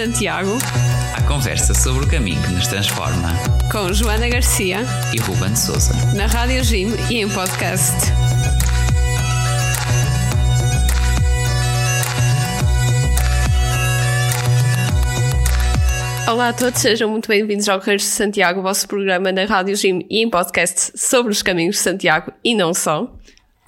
Santiago. À conversa sobre o caminho que nos transforma. Com Joana Garcia. E Ruben Souza. Na Rádio Jim e em podcast. Olá a todos, sejam muito bem-vindos ao Correios de Santiago, o vosso programa na Rádio Jim e em podcast sobre os caminhos de Santiago e não só.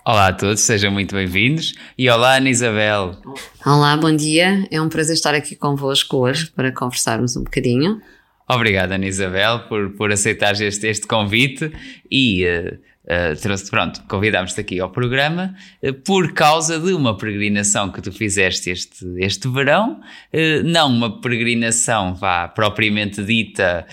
Olá a todos, sejam muito bem-vindos. E olá, Ana Isabel. Olá, bom dia. É um prazer estar aqui convosco hoje para conversarmos um bocadinho. Obrigado, Ana Isabel, por, por aceitar este, este convite e uh, uh, pronto, convidámos-te aqui ao programa uh, por causa de uma peregrinação que tu fizeste este, este verão. não uma peregrinação, vá, propriamente dita,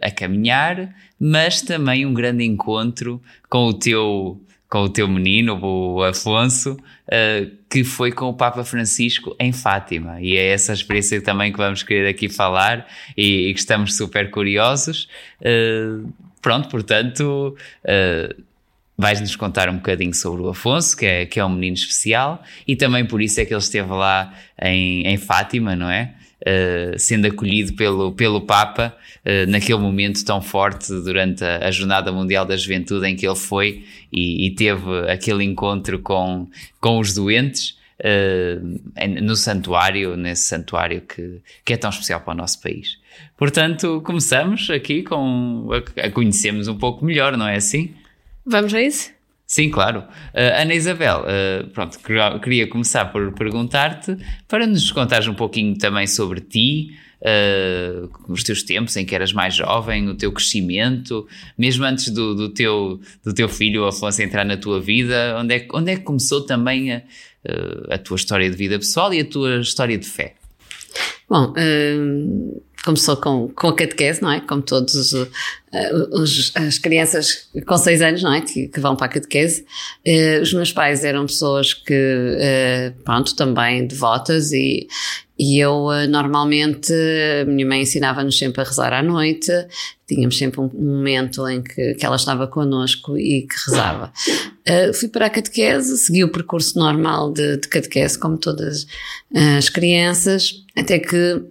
a caminhar, mas também um grande encontro com o teu com o teu menino, o Afonso, uh, que foi com o Papa Francisco em Fátima. E é essa experiência também que vamos querer aqui falar e, e que estamos super curiosos. Uh, pronto, portanto, uh, vais-nos contar um bocadinho sobre o Afonso, que é, que é um menino especial, e também por isso é que ele esteve lá em, em Fátima, não é? Uh, sendo acolhido pelo, pelo Papa uh, naquele momento tão forte durante a, a, Jornada Mundial da Juventude em que ele foi e, e teve aquele encontro com, com os doentes uh, no santuário, nesse santuário que, que é tão especial para o nosso país. Portanto, começamos aqui com a, a conhecermos um pouco melhor, não é assim? Vamos a isso? Sim, claro. Uh, Ana Isabel, uh, pronto, queria começar por perguntar-te para nos contares um pouquinho também sobre ti, uh, os teus tempos em que eras mais jovem, o teu crescimento, mesmo antes do, do, teu, do teu filho Afonso entrar na tua vida, onde é, onde é que começou também a, a tua história de vida pessoal e a tua história de fé? Bom, começou com, com a catequese, não é? Como todos os, uh, os, as crianças com seis anos, não é? Que, que vão para a catequese. Uh, os meus pais eram pessoas que, uh, pronto, também devotas e, e eu normalmente, minha mãe ensinava-nos sempre a rezar à noite, tínhamos sempre um, momento em que, que ela estava connosco e que rezava. Uh, fui para a catequese, segui o percurso normal de, de catequese, como todas as crianças, até que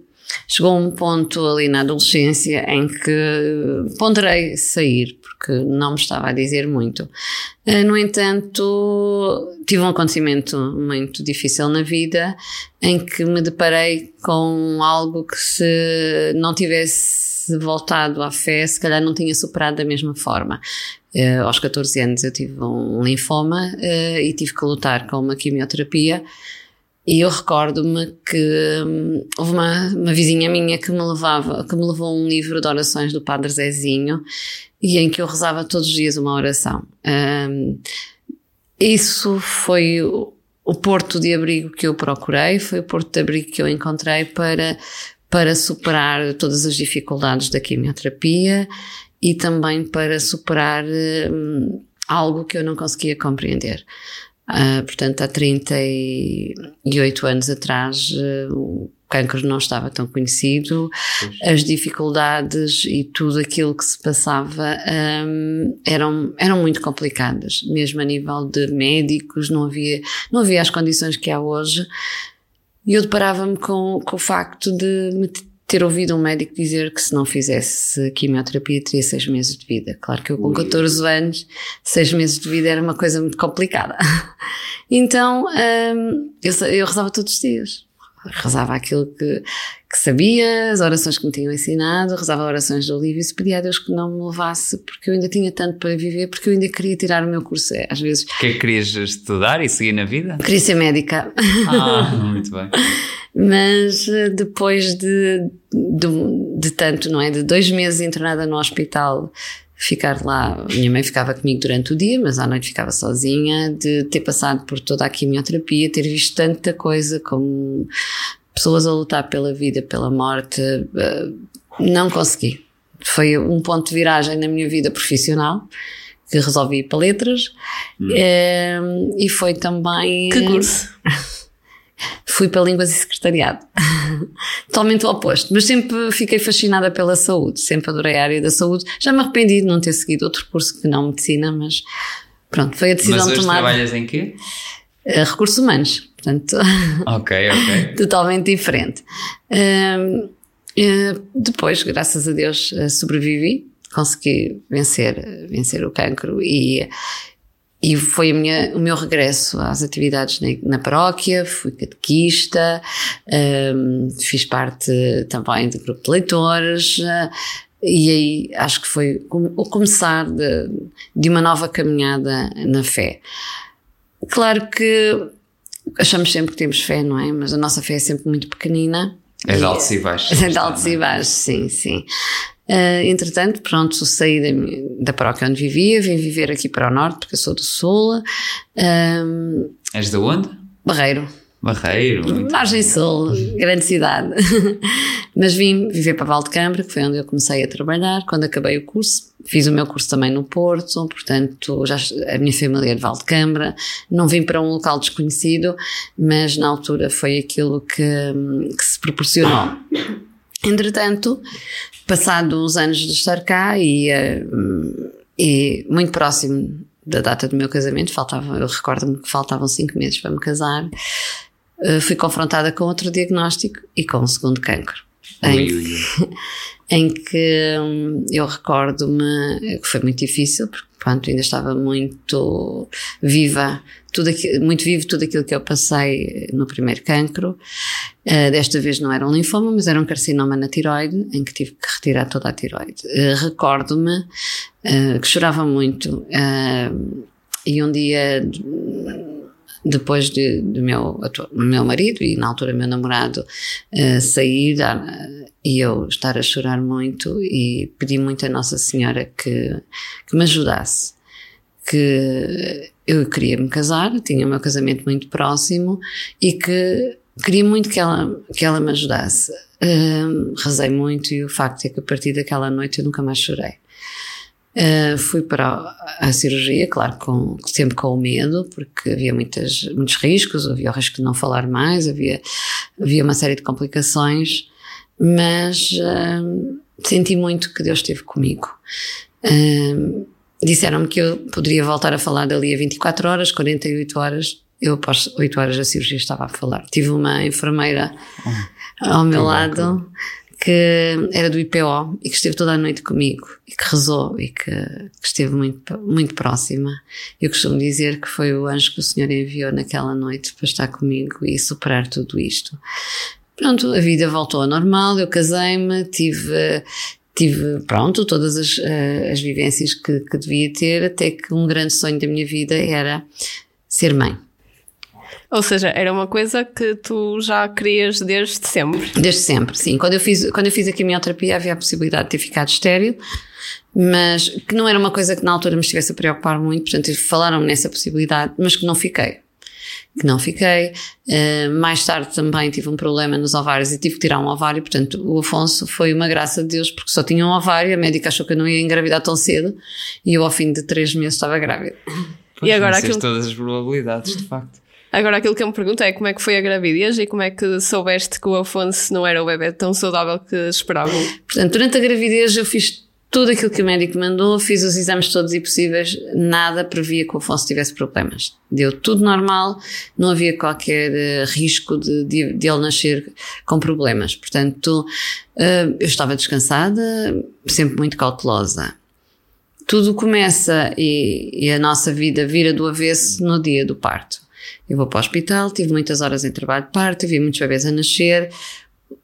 chegou um ponto ali na adolescência em que ponderei sair, porque não me estava a dizer muito. Eh, no entanto, tive um acontecimento muito difícil na vida em que me deparei com algo que se não tivesse voltado à fé, se calhar não tinha superado da mesma forma. Uh, aos 14 anos eu tive um linfoma uh, e tive que lutar com uma quimioterapia e eu recordo-me que hum, houve uma, uma vizinha minha que me levava, que me levou um livro de orações do Padre Zezinho e em que eu rezava todos os dias uma oração. Um, isso foi o, o porto de abrigo que eu procurei, foi o porto de abrigo que eu encontrei para, para superar todas as dificuldades da quimioterapia e também para superar um, algo que eu não conseguia compreender. Uh, portanto, há 38 anos atrás, uh, o cancro não estava tão conhecido, pois. as dificuldades e tudo aquilo que se passava um, eram, eram muito complicadas, mesmo a nível de médicos, não havia, não havia as condições que há hoje. E eu deparava-me com, com o facto de me ter ouvido um médico dizer que se não fizesse quimioterapia teria seis meses de vida. Claro que eu com 14 anos, seis meses de vida era uma coisa muito complicada. Então, hum, eu, eu rezava todos os dias. Rezava aquilo que, que sabia, as orações que me tinham ensinado, rezava orações do livro e se pedia a Deus que não me levasse, porque eu ainda tinha tanto para viver, porque eu ainda queria tirar o meu curso. É, às vezes. O que é que querias estudar e seguir na vida? Queria ser médica. Ah, muito bem. Mas eh, depois de, de, de, tanto, não é? De dois meses internada no hospital, ficar lá, minha mãe ficava comigo durante o dia, mas à noite ficava sozinha, de ter passado por toda a quimioterapia, ter visto tanta coisa como pessoas a lutar pela vida, pela morte, eh, não consegui. Foi um ponto de viragem na minha vida profissional que resolvi ir para letras hum. Eh, e foi também. Que curso? fui para Línguas e Secretariado. Totalmente o oposto. Mas sempre fiquei fascinada pela saúde, sempre adorei a área da saúde. Já me arrependi de não ter seguido outro curso que não medicina, mas pronto, foi a decisão mas tomada. trabalhas em quê? Uh, recursos humanos. portanto, Ok, ok. totalmente diferente. Hum, eh, depois, graças a Deus, eh, sobrevivi, consegui vencer, vencer o cancro e, e foi minha, o meu regresso às atividades na, na paróquia, fui catequista, hum, fiz parte também do grupo de leitores, eh, e aí acho que foi o começar de, de uma nova caminhada na fé. Claro que achamos sempre que temos fé, não é? Mas a nossa fé é sempre muito pequenina. É de E- altos e baixos. é de altos e baixos, sim, sim. Ah, entretanto, pronto, saí da, da paróquia onde vivia, vim viver aqui para o norte, porque eu sou do sul. Ahm, És de onde? Barreiro, Barreiro. Margem Sul, grande cidade. Mas vim viver para Valdecambra, que foi onde eu comecei a trabalhar. Quando acabei o curso, fiz o meu curso também no Porto, portanto, já, a minha família é de Valdecambra. Não vim para um local desconhecido, mas na altura foi aquilo que, que se proporcionou. Entretanto, passados uns anos de estar cá e, eh, e muito próximo da data do meu casamento, faltava, eu recordo-me que faltavam cinco meses para me casar, fui confrontada com outro diagnóstico e com um segundo cancro. Em, em que hum, eu recordo-me que foi muito difícil, porque pronto, ainda estava muito viva, tudo aqui, muito vivo tudo aquilo que eu passei no primeiro cancro. Uh, desta vez não era um linfoma, mas era um carcinoma na tiroide, em que tive que retirar toda a tiroide. Uh, recordo-me uh, que chorava muito e um dia depois de, do meu, meu marido e na altura meu namorado uh, sair uh, e eu estar a chorar muito e pedi muito a Nossa Senhora que, que me ajudasse. Que eu queria me casar, tinha o meu casamento muito próximo e que queria muito que ela, que ela me ajudasse. Uh, rezei muito e o facto é que a partir daquela noite eu nunca mais chorei. Uh, fui para a, a cirurgia, claro, com, sempre com o medo, porque havia muitas, muitos riscos, havia o risco de não falar mais, havia, havia uma série de complicações, mas uh, senti muito que Deus esteve comigo. Uh, Disseram-me que eu poderia voltar a falar dali a 24 horas, 48 horas. Eu, após 8 horas da cirurgia, estava a falar. Tive uma enfermeira ao meu lado que era do IPO e que esteve toda a noite comigo e que rezou e que, que, esteve muito, muito próxima. Eu costumo dizer que foi o anjo que o Senhor enviou naquela noite para estar comigo e superar tudo isto. Pronto, a vida voltou ao normal, eu casei-me, tive, tive, pronto, todas as, as vivências que, que devia ter, até que um grande sonho da minha vida era ser mãe. Ou seja, era uma coisa que tu já querias desde sempre. Desde sempre, sim. Quando eu fiz, quando eu fiz a quimioterapia havia a possibilidade de ter ficado estéril, mas que não era uma coisa que na altura me estivesse a preocupar muito, portanto falaram-me nessa possibilidade, mas que não fiquei. Que não fiquei. Uh, mais tarde também tive um problema nos ovários e tive que tirar um ovário, portanto o Afonso foi uma graça de Deus porque só tinha um ovário, a médica achou que eu não ia engravidar tão cedo e eu ao fim de três meses estava grávida. Pois, E agora aquilo- todas as probabilidades, de facto. Agora aquilo que eu me pergunto é como é que foi a gravidez e como é que soubeste que o Afonso não era o bebê tão saudável que esperavam. Portanto, durante a gravidez eu fiz tudo aquilo que o médico mandou, fiz os exames todos e possíveis, nada previa que o Afonso tivesse problemas. Deu tudo normal, não havia qualquer eh, risco de, de, de ele nascer com problemas. Portanto, eh, eu estava descansada, sempre muito cautelosa. Tudo começa e, e a nossa vida vira do avesso no dia do parto. Eu vou para o hospital, tive muitas horas em trabalho de parto, vi muitos bebês a nascer,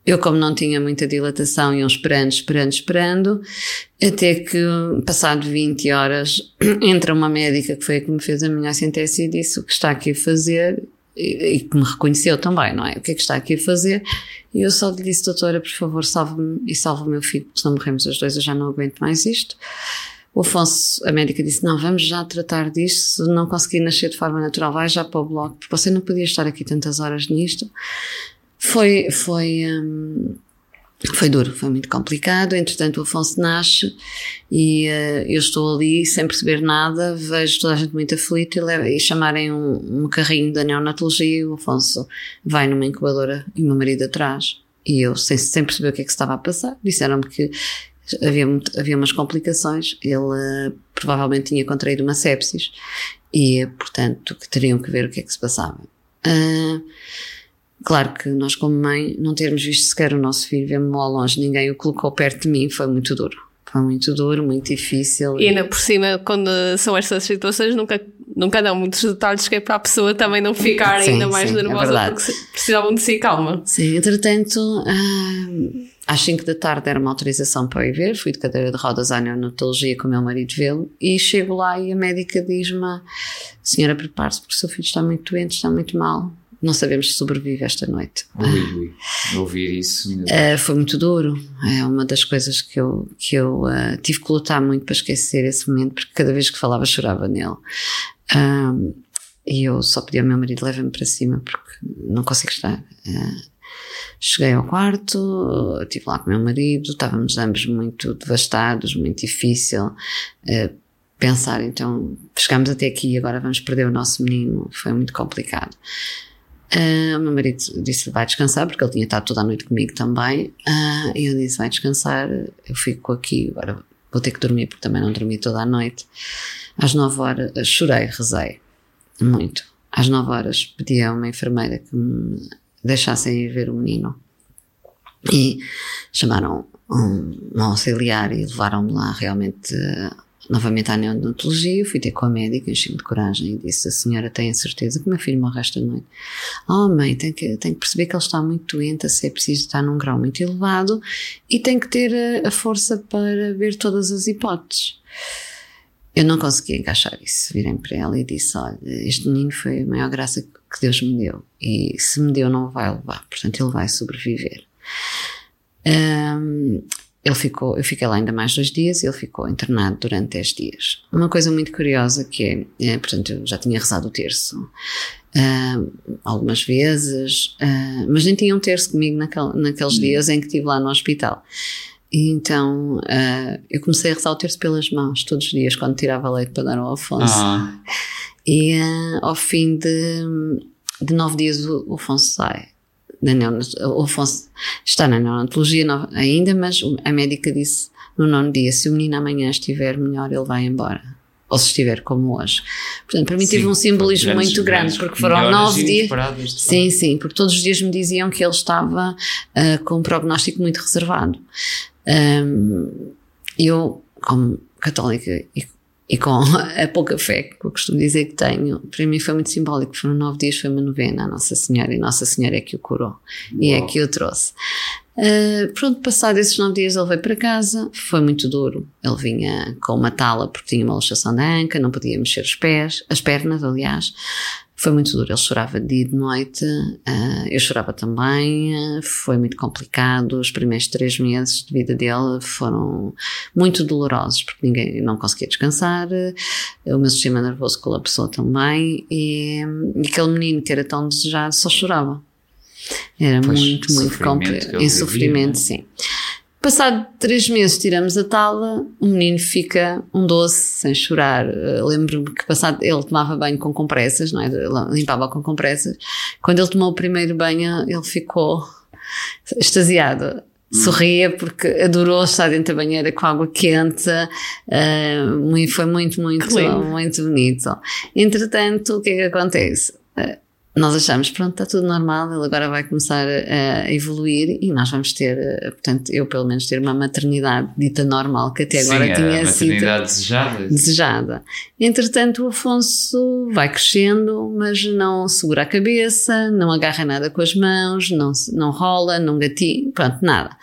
eu, como não tinha muita dilatação, iam esperando, esperando, esperando, até que, passado 20 horas, entra uma médica que foi a que me fez a minha assentência e disse o que está aqui a fazer, e, que me reconheceu também, não é? O que é que está aqui a fazer? E eu só lhe disse, doutora, por favor, salve-me e salve o meu filho, porque senão morremos os dois, eu já não aguento mais isto. O Afonso, a médica disse: Não, vamos já tratar disto. Se não conseguir nascer de forma natural, vai já para o bloco, porque você não podia estar aqui tantas horas nisto. Foi, foi, hum, foi duro, foi muito complicado. Entretanto, o Afonso nasce e uh, eu estou ali sem perceber nada. Vejo toda a gente muito aflita e, e chamarem um, um carrinho da neonatologia. O Afonso vai numa incubadora e o meu marido atrás. E eu, sem, sem perceber o que é que se estava a passar, disseram-me que havia, muito, havia umas complicações. Ele uh, provavelmente tinha contraído uma sepsis e, portanto, que teriam que ver o que é que se passava. Uh, claro que nós, como mãe, não termos visto sequer o nosso filho, vemos-lo ao longe, ninguém o colocou perto de mim, foi muito duro. Foi muito duro, muito difícil. E ainda por cima, quando são estas situações, nunca, nunca dão muitos detalhes que é para a pessoa também não ficar sim, ainda mais sim, é nervosa é porque precisavam de si calma. Sim, entretanto, uh, às 5 da tarde era uma autorização para ir ver, fui de cadeira de rodas à neonatologia com o meu marido vê-lo e chego lá e a médica diz-me senhora prepare-se porque o seu filho está muito doente, está muito mal não sabemos se sobrevive esta noite. Ui, ui. Ouvir isso. Uh, foi muito duro. É uma das coisas que eu, que eu uh, tive que lutar muito para esquecer esse momento, porque cada vez que falava chorava nele. Um, e eu só pedi ao meu marido, leva-me para cima, porque não consigo estar. Uh, cheguei ao quarto, estive lá com o meu marido, estávamos ambos muito devastados, muito difícil. Uh, pensar, então, chegámos até aqui e agora vamos perder o nosso menino, foi muito complicado. Uh, o meu marido disse vai descansar, porque ele tinha estado toda a noite comigo também. Uh, e eu disse vai descansar, eu fico aqui, agora vou ter que dormir, porque também não dormi toda a noite. Às nove horas, chorei, rezei, muito. Às nove horas pedi a uma enfermeira que me deixassem ir ver o menino. E chamaram um, um auxiliar e levaram-me lá realmente novamente à neonatologia, fui ter com a médica, enchi-me de coragem e disse: A senhora tem a certeza que meu filho morre esta noite? Oh, mãe, tem que, tem que perceber que ele está muito doente, se é preciso estar num grau muito elevado e tem que ter a, a força para ver todas as hipóteses. Eu não consegui encaixar isso. Virei para ela e disse: Olha, este menino foi a maior graça que Deus me deu. E se me deu, não vai levar. Portanto, ele vai sobreviver. Um, ele ficou, eu fiquei lá ainda mais dois dias e ele ficou internado durante dez dias. Uma coisa muito curiosa que é, é portanto, eu já tinha rezado o terço uh, algumas vezes, uh, mas nem tinha um terço comigo naquel, naqueles hum. dias em que estive lá no hospital. E então uh, eu comecei a rezar o terço pelas mãos todos os dias quando tirava leite para dar ao Afonso. Ah. E ao fim de, de nove dias o, o Afonso sai o Afonso está na neonatologia ainda, mas a médica disse no nono dia: se o menino amanhã estiver melhor, ele vai embora. Ou se estiver como hoje. Portanto, para mim sim, teve um simbolismo grandes, muito grande, porque foram nove dias. Sim, sim, porque todos os dias me diziam que ele estava uh, com um prognóstico muito reservado. Um, eu, como católica e e com a pouca fé que eu costumo dizer que tenho, para mim foi muito simbólico. Foram nove dias, foi uma novena a Nossa Senhora e Nossa Senhora é que o curou Uau. e é que o trouxe. Uh, pronto, passado esses nove dias ele veio para casa, foi muito duro. Ele vinha com uma tala porque tinha uma luxação da anca, não podia mexer os pés, as pernas, aliás. Foi muito duro, ele chorava dia e de noite, uh, eu chorava também, uh, foi muito complicado. Os primeiros três meses de vida dele foram muito dolorosos, porque ninguém não conseguia descansar, o meu sistema nervoso colapsou também, e, e aquele menino que era tão desejado só chorava. Era pois, muito, muito complicado. Em sofrimento, vivia, sim. Passado três meses tiramos a tala, o menino fica um doce, sem chorar. Uh, Lembro-me que passado, ele tomava banho com compressas, não é? Limpava com compressas. Quando ele tomou o primeiro banho, ele ficou extasiado. Hum. Sorria porque adorou estar dentro da banheira com água quente, uh, foi muito, muito, muito bonito. Entretanto, o que é que acontece? Nós achamos, pronto, está tudo normal, ele agora vai começar a, evoluir e nós vamos ter, eh, portanto, eu pelo menos ter uma maternidade dita normal, que até agora Sim, tinha a sido desejada. desejada. Entretanto, o Afonso vai crescendo, mas não segura a cabeça, não agarra nada com as mãos, não, não rola, não gatinha, pronto, nada.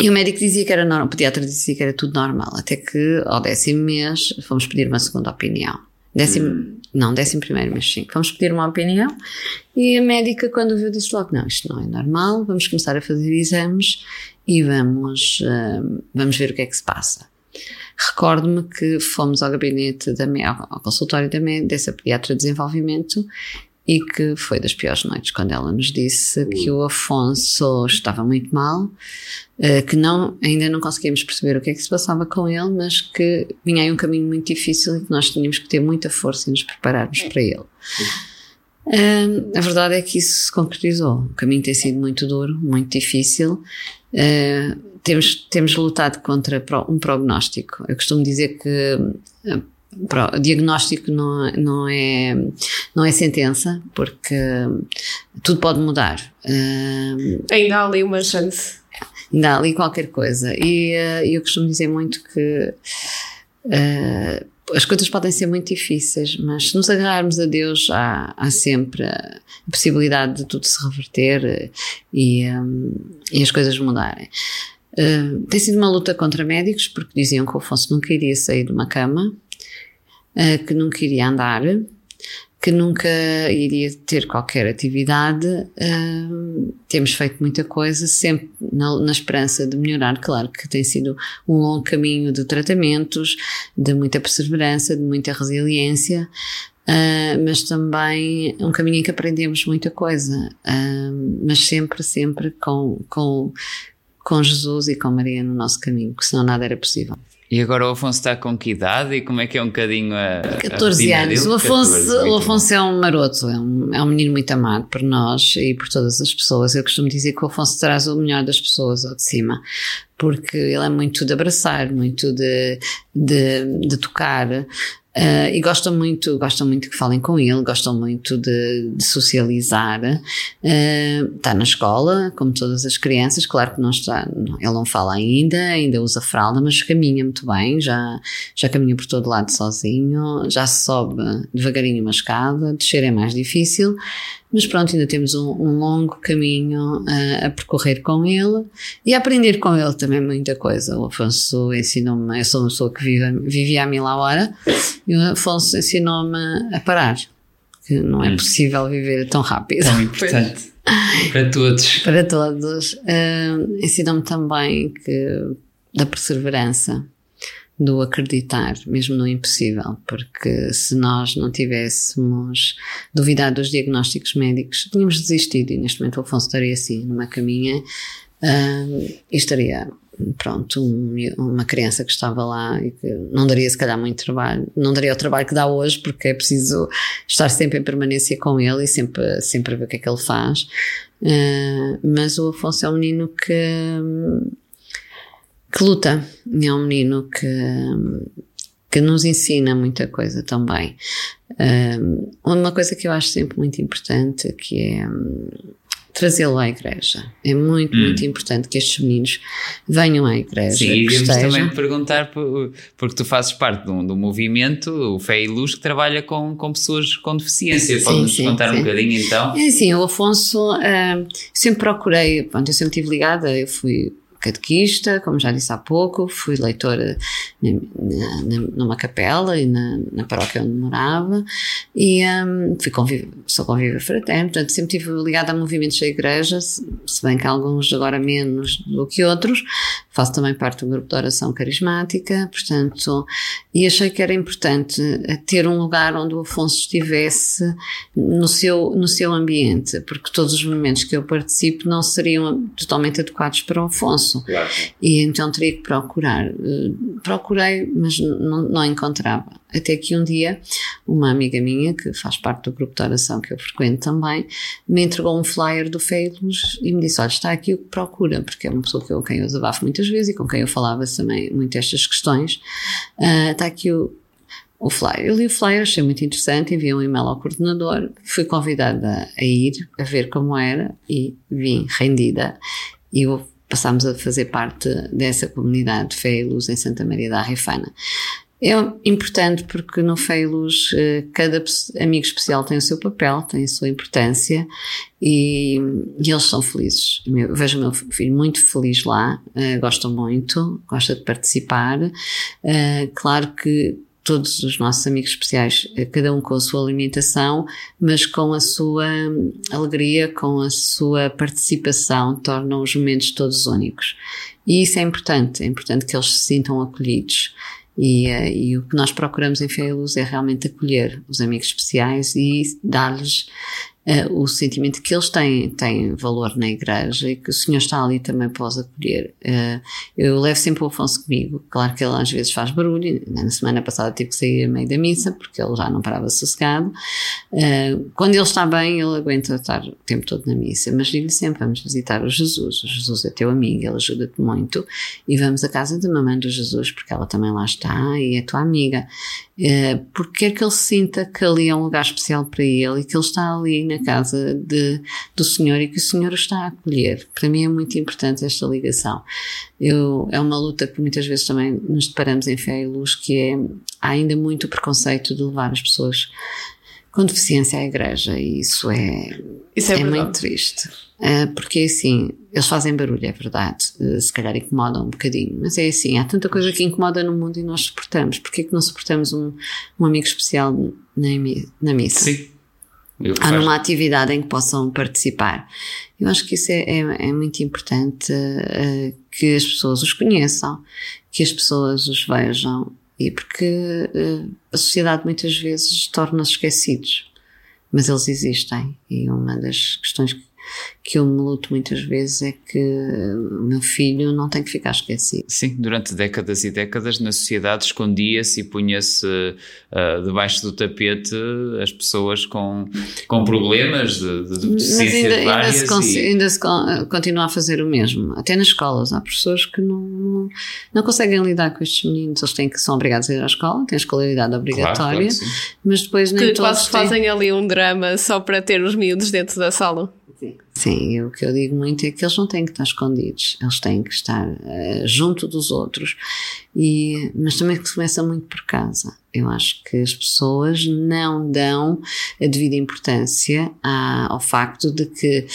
E o médico dizia que era normal, o pediatra dizia que era tudo normal, até que ao décimo mês fomos pedir uma segunda opinião. Décimo, hum. Não, décimo primeiro mês, sim. Vamos pedir uma opinião e a médica, quando viu, disse logo: Não, isto não é normal, vamos começar a fazer exames e vamos, uh, vamos ver o que é que se passa. Recordo-me que fomos ao gabinete da ao consultório da dessa pediatra de desenvolvimento e que foi das piores noites quando ela nos disse que o Afonso estava muito mal, eh, que não, ainda não conseguíamos perceber o que é que se passava com ele, mas que vinha aí um caminho muito difícil e que nós tínhamos que ter muita força e nos prepararmos para ele. a verdade é que isso se concretizou. O caminho tem sido muito duro, muito difícil. Uh, temos, temos lutado contra um prognóstico. Eu costumo dizer que o diagnóstico não, não, é, não é sentença, porque tudo pode mudar. Uh, ainda há ali uma chance. Ainda há ali qualquer coisa. E uh, eu costumo dizer muito que uh, as coisas podem ser muito difíceis, mas se nos agarrarmos a Deus, há, há sempre a possibilidade de tudo se reverter e, um, e as coisas mudarem. Tem sido uma luta contra médicos, porque diziam que o Afonso nunca iria sair de uma cama, uh, que nunca iria andar, que nunca iria ter qualquer atividade. Uh, temos feito muita coisa, sempre na, na, esperança de melhorar. Claro que tem sido um longo caminho de tratamentos, de muita perseverança, de muita resiliência. Uh, mas também um caminho em que aprendemos muita coisa, uh, mas sempre, sempre com, com, com Jesus e com Maria no nosso caminho, porque senão nada era possível. E agora o Afonso está com que idade e como é que é um bocadinho a. 14 a anos. Dele? O Afonso, 14, o Afonso é um maroto, é um, é um menino muito amado por nós e por todas as pessoas. Eu costumo dizer que o Afonso traz o melhor das pessoas ao de cima, porque ele é muito de abraçar, muito de, de, de tocar. Uh, e gostam muito, gostam muito que falem com ele, gostam muito de, de socializar. Uh, está na escola, como todas as crianças, claro que não está, ele não fala ainda, ainda usa fralda, mas caminha muito bem, já, já caminha por todo lado sozinho, já sobe devagarinho uma escada, descer é mais difícil, mas pronto, ainda temos um, um longo caminho uh, a percorrer com ele e a aprender com ele também muita coisa. O Afonso ensinou-me, eu sou uma pessoa que vive, vivia a mil a hora, e o Afonso ensinou-me a parar, que não é hum. possível viver tão rápido. Tão importante. Para todos. Para todos. Uh, ensinou-me também que da perseverança do acreditar, mesmo no impossível, porque se nós não tivéssemos duvidado dos diagnósticos médicos, tínhamos desistido e neste momento o Afonso estaria assim, numa caminha uh, e estaria, pronto, um, uma criança que estava lá e que não daria se calhar muito trabalho, não daria o trabalho que dá hoje, porque é preciso estar sempre em permanência com ele e sempre, sempre ver o que é que ele faz. Uh, mas o Afonso é um menino que que luta. É um menino que, que nos ensina muita coisa também. Um, uma coisa que eu acho sempre muito importante que é um, trazê-lo à igreja. É muito, hum. muito importante que estes meninos venham à igreja. Sim, e também perguntar, porque tu fazes parte de um, de um, movimento, o Fé e Luz, que trabalha com, com pessoas com deficiência. Podes-nos contar sim. um bocadinho então? É assim, o Afonso, uh, sempre procurei, pronto, eu sempre estive ligada, eu fui catequista, como já disse há pouco, fui leitora na, na, numa capela e na, na paróquia onde morava e um, fui conviv sou convívio fraterno, portanto sempre estive ligada a movimentos da igreja, se, se bem que alguns agora menos do que outros, faço também parte do grupo de oração carismática, portanto, e achei que era importante ter um lugar onde o Afonso estivesse no seu, no seu ambiente, porque todos os momentos que eu participo não seriam totalmente adequados para o Afonso Claro. E então teria que procurar. Eh, procurei, mas não, não encontrava. Até que um dia, uma amiga minha, que faz parte do grupo de oração que eu frequento também, me entregou um flyer do Feilos e me disse: Olha, está aqui o que procura, porque é uma pessoa com quem eu desabafo muitas vezes e com quem eu falava também muito estas questões. Uh, está aqui o, o flyer. Eu li o flyer, achei muito interessante, enviei um e-mail ao coordenador, fui convidada a ir, a ver como era e vim rendida. E o passámos a fazer parte dessa comunidade de Fé e Luz em Santa Maria da Rifana. É importante porque no Luz eh, cada amigo especial tem o seu papel, tem a sua importância e, e eles são felizes. Eu vejo o meu filho muito feliz lá, uh, gosta muito, gosta de participar. Uh, claro que todos os nossos amigos especiais, eh, cada um com a sua alimentação, mas com a sua hum, alegria, com a sua participação, tornam os momentos todos únicos. E isso é importante, é importante que eles se sintam acolhidos. E, uh, e o que nós procuramos em Fé Luz é realmente acolher os amigos especiais e dar-lhes uh, o sentimento que eles têm, têm valor na igreja e que o Senhor está ali também para os acolher. Uh, eu levo sempre o Afonso comigo. Claro que ele às vezes faz barulho. Na semana passada tive que sair a meio da missa porque ele já não parava sossegado. Uh, quando ele está bem, ele aguenta estar o tempo todo na missa. Mas digo-lhe sempre: vamos visitar o Jesus. O Jesus é teu amigo, ele ajuda-te muito. E vamos à casa da mamãe do Jesus porque ela também lá está e é tua amiga. Uh, porque quer que ele sinta que ali é um lugar especial para ele e que ele está ali na casa de, do Senhor e que o Senhor o está a acolher. Para mim é muito importante esta ligação. Eu, é uma luta que muitas vezes também nos deparamos em fé e luz, que é, há ainda muito preconceito de levar as pessoas com deficiência à igreja e isso é, isso é, é muito triste. Uh, porque assim, eles fazem barulho, é verdade, uh, se calhar incomodam um bocadinho, mas é assim, há tanta coisa que incomoda no mundo e nós suportamos. Porquê que não suportamos um, um amigo especial na, na missa? Sim. Há numa atividade em que possam participar. Eu acho que isso é, é, é muito importante uh, que as pessoas os conheçam, que as pessoas os vejam, e porque uh, a sociedade muitas vezes torna-se esquecidos, mas eles existem. E uma das questões que que eu me luto muitas vezes é que o meu filho não tem que ficar esquecido. Sim, durante décadas e décadas na sociedade escondia-se e punha-se uh, debaixo do tapete as pessoas com, com problemas de, de deficiência ainda, várias. Ainda se, e... ainda se continua a fazer o mesmo. Até nas escolas há professores que não, não, conseguem lidar com estes meninos. Eles têm que, são obrigados a ir à escola, têm a escolaridade obrigatória, claro, claro mas depois nem que todos quase têm... fazem ali um drama só para ter os miúdos dentro da sala. Sim. Sim, o que eu digo muito é que eles não têm que estar escondidos, eles têm que estar uh, junto dos outros, e, mas também que começa muito por casa. Eu acho que as pessoas não dão a devida importância ao facto de que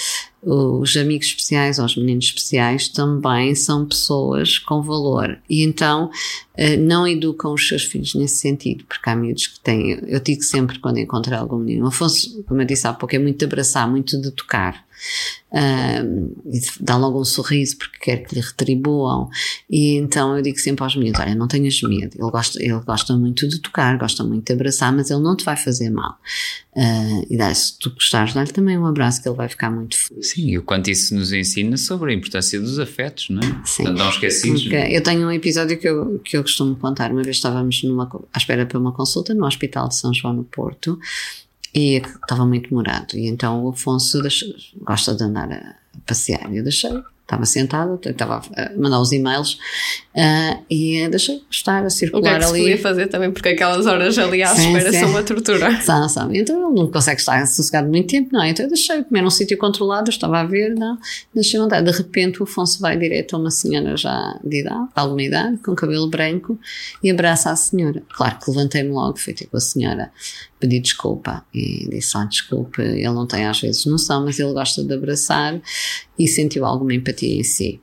os amigos especiais ou os meninos especiais também são pessoas com valor. E então eh, não educam os seus filhos nesse sentido, porque há miúdos que têm, eu digo sempre quando encontro algum menino, Afonso, como eu disse há pouco, é muito de abraçar, muito de tocar um, e dá logo um sorriso porque quer que lhe retribuam. E então eu digo sempre aos meninos: olha, não tenhas medo, ele gosta, ele gosta muito de tocar, gosta muito de abraçar, mas ele não te vai fazer mal. Uh, e dá, se tu gostares, dá-lhe também um abraço que ele vai ficar muito feliz. Sim, e o quanto isso nos ensina sobre a importância dos afetos, não é? Sim. Não esquecidos. Eu tenho um episódio que eu, que eu costumo contar. Uma vez estávamos numa, à espera para uma consulta no Hospital de São João, no Porto, e estava muito demorado. E então o Afonso deixou, gosta de andar a passear. Eu deixei, estava sentado, estava a mandar os e-mails uh, e deixei estar a circular o que é que ali. podia fazer também, porque aquelas horas ali à sim, espera sim. são uma tortura. São, são. Então ele não consegue estar sossegado muito tempo, não é? Então eu deixei comer num sítio controlado, eu estava a ver, não, deixei vontade. De repente o Afonso vai direto a uma senhora já de idade, de alguma idade, com cabelo branco, e abraça a senhora. Claro que levantei-me logo, fui ter com a senhora pedi desculpa e disse: oh, desculpe, ele não tem às vezes noção, mas ele gosta de abraçar e sentiu alguma empatia em si.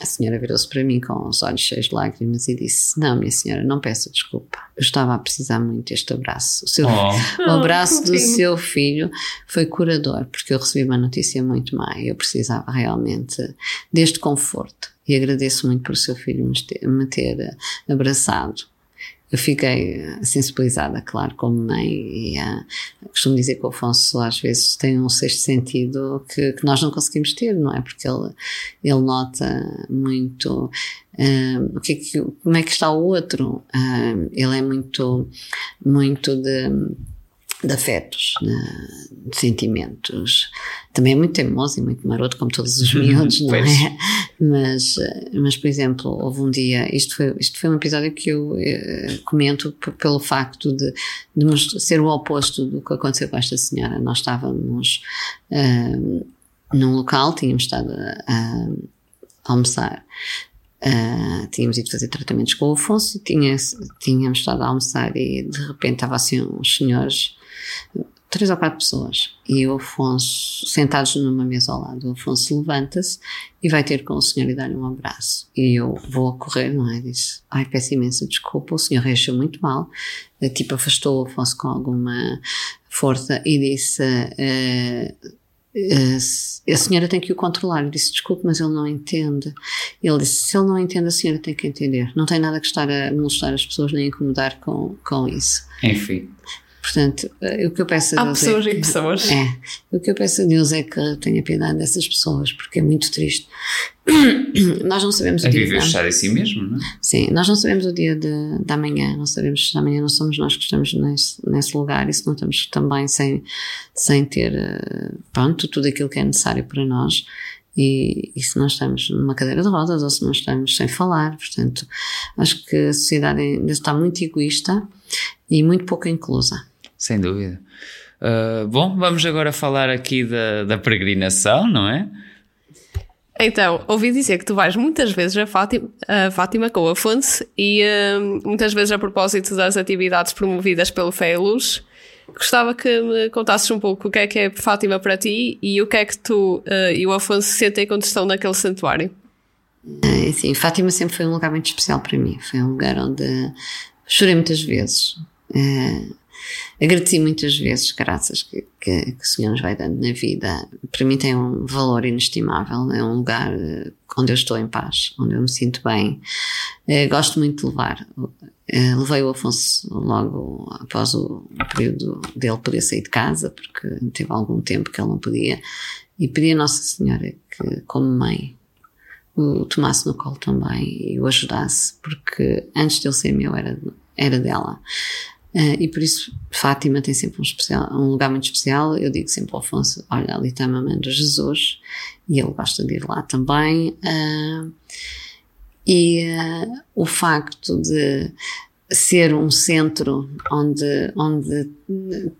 A senhora virou-se para mim com os olhos cheios de lágrimas e disse: Não, minha senhora, não peça desculpa. Eu estava a precisar muito deste abraço. O, seu, oh. o abraço do seu filho foi curador, porque eu recebi uma notícia muito má e eu precisava realmente deste conforto. E agradeço muito por o seu filho me ter, me ter abraçado eu fiquei sensibilizada, claro, como mãe, e uh, costumo dizer que o Afonso às vezes tem um sexto sentido que, que nós não conseguimos ter, não é? Porque ele, ele nota muito uh, o que, é que como é que está o outro. Uh, ele é muito, muito de de afetos, de, de, sentimentos. Também é muito teimoso e muito maroto, como todos os miúdos, não é? Mas, mas, por exemplo, houve um dia, isto foi, isto foi um episódio que eu eh, comento pelo facto de, de ser o oposto do que aconteceu com esta senhora. Nós estávamos uh, num local, tínhamos estado a, a almoçar Uh, tínhamos ido fazer tratamentos com o Afonso e tinha, tínhamos estado a almoçar e de repente estava assim uns senhores, três ou quatro pessoas, e o Afonso, sentados numa mesa ao lado, o Afonso levanta-se e vai ter com o senhor e dar-lhe um abraço. E eu vou a correr, não é? Disse, ai, peço imensa desculpa, o senhor reagiu muito mal, tipo afastou o Afonso com alguma força e disse, uh, a senhora tem que o controlar. Eu disse, desculpe, mas ele não entende. Ele disse, se ele não entende, a senhora tem que entender. Não tem nada que estar a molestar as pessoas nem incomodar com, com isso. Enfim. Portanto, o que eu peço a Deus. Há pessoas é que, e pessoas. É. O que eu peço a Deus é que tenha piedade dessas pessoas, porque é muito triste. nós não sabemos o dia. A viver fechado em si mesmo, não é? Sim, nós não sabemos o dia de, de amanhã, não sabemos se amanhã não somos nós que estamos nesse, nesse lugar e se não estamos também sem, sem ter, eh, pronto, tudo aquilo que é necessário para nós. E, e, se nós estamos numa cadeira de rodas ou se nós estamos sem falar. Portanto, acho que a sociedade ainda está muito egoísta e muito pouco inclusa. Sem dúvida. Uh, bom, vamos agora falar aqui da, da peregrinação, não é? Então, ouvi dizer que tu vais muitas vezes a Fátima, a Fátima com o Afonso e uh, muitas vezes a propósito das atividades promovidas pelo Fé e Luz. Gostava que me contasses um pouco o que é que é Fátima para ti e o que é que tu uh, e o Afonso sentem quando estão naquele santuário. É, sim, Fátima sempre foi um lugar muito especial para mim. Foi um lugar onde chorei muitas vezes. Uh, agradeci muitas vezes graças que, que, que, o Senhor nos vai dando na vida. Para mim tem um valor inestimável. É um lugar eh, onde eu estou em paz, onde eu me sinto bem. Uh, gosto muito de levar. Uh, levei o Afonso logo após o, período dele poder sair de casa, porque teve algum tempo que ele não podia, e pedi a Nossa Senhora que, como mãe, o tomasse no colo também e o ajudasse, porque antes dele ser meu era, era dela. Uh, e por isso Fátima tem sempre um, especial, um lugar muito especial. Eu digo sempre ao Afonso: olha, ali está a mamãe de Jesus, e ele gosta de ir lá também. Uh, e uh, o facto de ser um centro onde, onde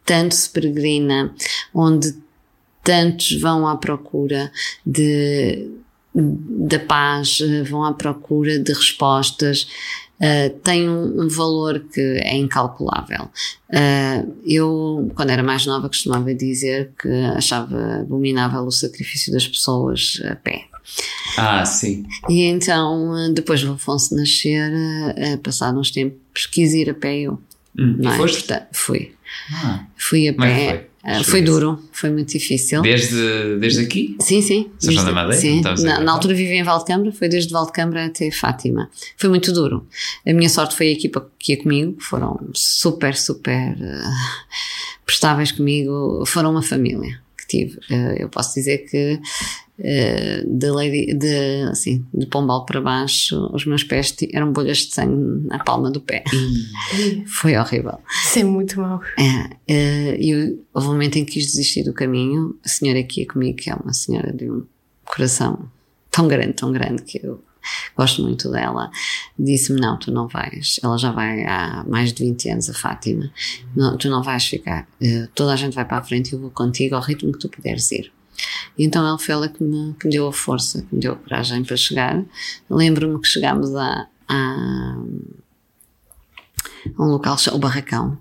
tanto se peregrina, onde tantos vão à procura de, da paz, vão à procura de respostas, uh, tem um, um, valor que é incalculável. Uh, eu, quando era mais nova, costumava dizer que achava abominável o sacrifício das pessoas a pé. Ah, sim. E então, depois do Afonso nascer, uh, passado uns tempos, quis ir a pé eu. Hum, não é? foste? Portanto, fui. Ah, fui a pé. Uh, foi duro, foi muito difícil. Desde, desde aqui? Sim, sim. São João da Madeira? Sim. Na, na, altura vivia em Valdecambra, foi desde Valdecambra até Fátima. Foi muito duro. A minha sorte foi a equipa que ia comigo, foram super, super uh, prestáveis comigo, foram uma família que tive. Uh, eu posso dizer que de, lady, de, assim, de Pombal para baixo, os meus pés eram bolhas de sangue na palma do pé. Foi horrível. Isso é muito mau. É, e uh, houve um momento em que quis desistir do caminho. A senhora que ia comigo, que é uma senhora de um coração tão grande, tão grande, que eu gosto muito dela, disse-me: Não, tu não vais. Ela já vai há mais de 20 anos, a Fátima. Não, tu não vais ficar. Uh, toda a gente vai para a frente e eu vou contigo ao ritmo que tu puderes ir. Então ela foi ela que me, que me deu a força, que me deu a coragem para chegar. Lembro-me que chegámos a, a, a um local, o Barracão,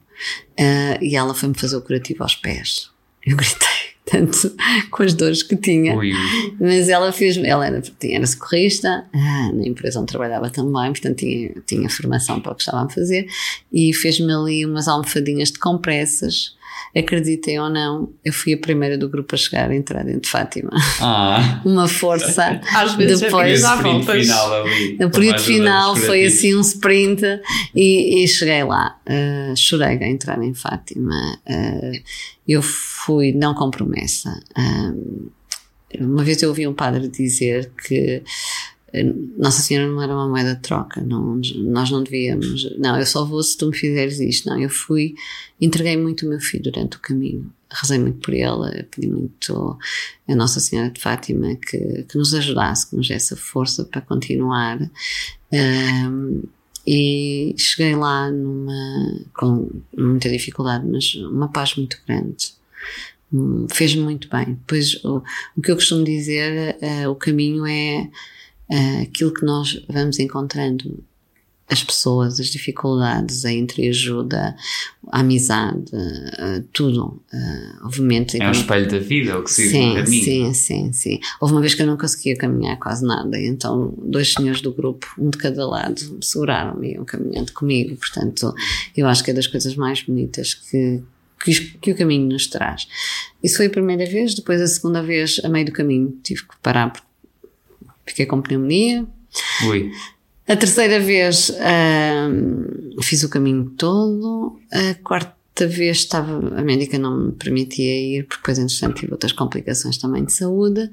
uh, e ela foi-me fazer o curativo aos pés. Eu gritei tanto com as dores que tinha. Ui. Mas ela fez, ela era, era socorrista, ah, na empresa onde trabalhava também, portanto tinha, tinha formação para o que estava a fazer, e fez-me ali umas almofadinhas de compressas acreditem ou não, eu fui a primeira do grupo a chegar a entrar dentro de Fátima. Ah. Uma força. Às vezes depois há voltas. Final ali, o período final foi assim um sprint e, e cheguei lá. Uh, chorei a entrar em Fátima. Uh, eu fui não com promessa. Uh, uma vez eu ouvi um padre dizer que nossa Senhora não era uma moeda de troca, não, nós não devíamos. Não, eu só vou se tu me fizeres isto. Não, eu fui, entreguei muito o meu filho durante o caminho, rezei muito por ele, pedi muito a Nossa Senhora de Fátima que, que nos ajudasse, que nos desse força para continuar. Um, e cheguei lá numa, com muita dificuldade, mas uma paz muito grande. Hum, fez-me muito bem. Pois o, o que eu costumo dizer, uh, o caminho é uh, aquilo que nós vamos encontrando, as pessoas, as dificuldades, a entreajuda, a amizade, uh, tudo, uh, obviamente. É um espelho da vida, o que se sim. Sim, sim, sim. Houve uma vez que eu não conseguia caminhar quase nada, então dois senhores do grupo, um de cada lado, seguraram-me e iam caminhando comigo. Portanto, eu acho que é das coisas mais bonitas que, que, que, o caminho nos traz. Isso foi a primeira vez, depois a segunda vez, a meio do caminho, tive que parar porque fiquei com pneumonia. Ui. A terceira vez uh, fiz o caminho todo. A quarta vez estava, a médica não me permitia ir, porque depois, entretanto, tive outras complicações também de saúde,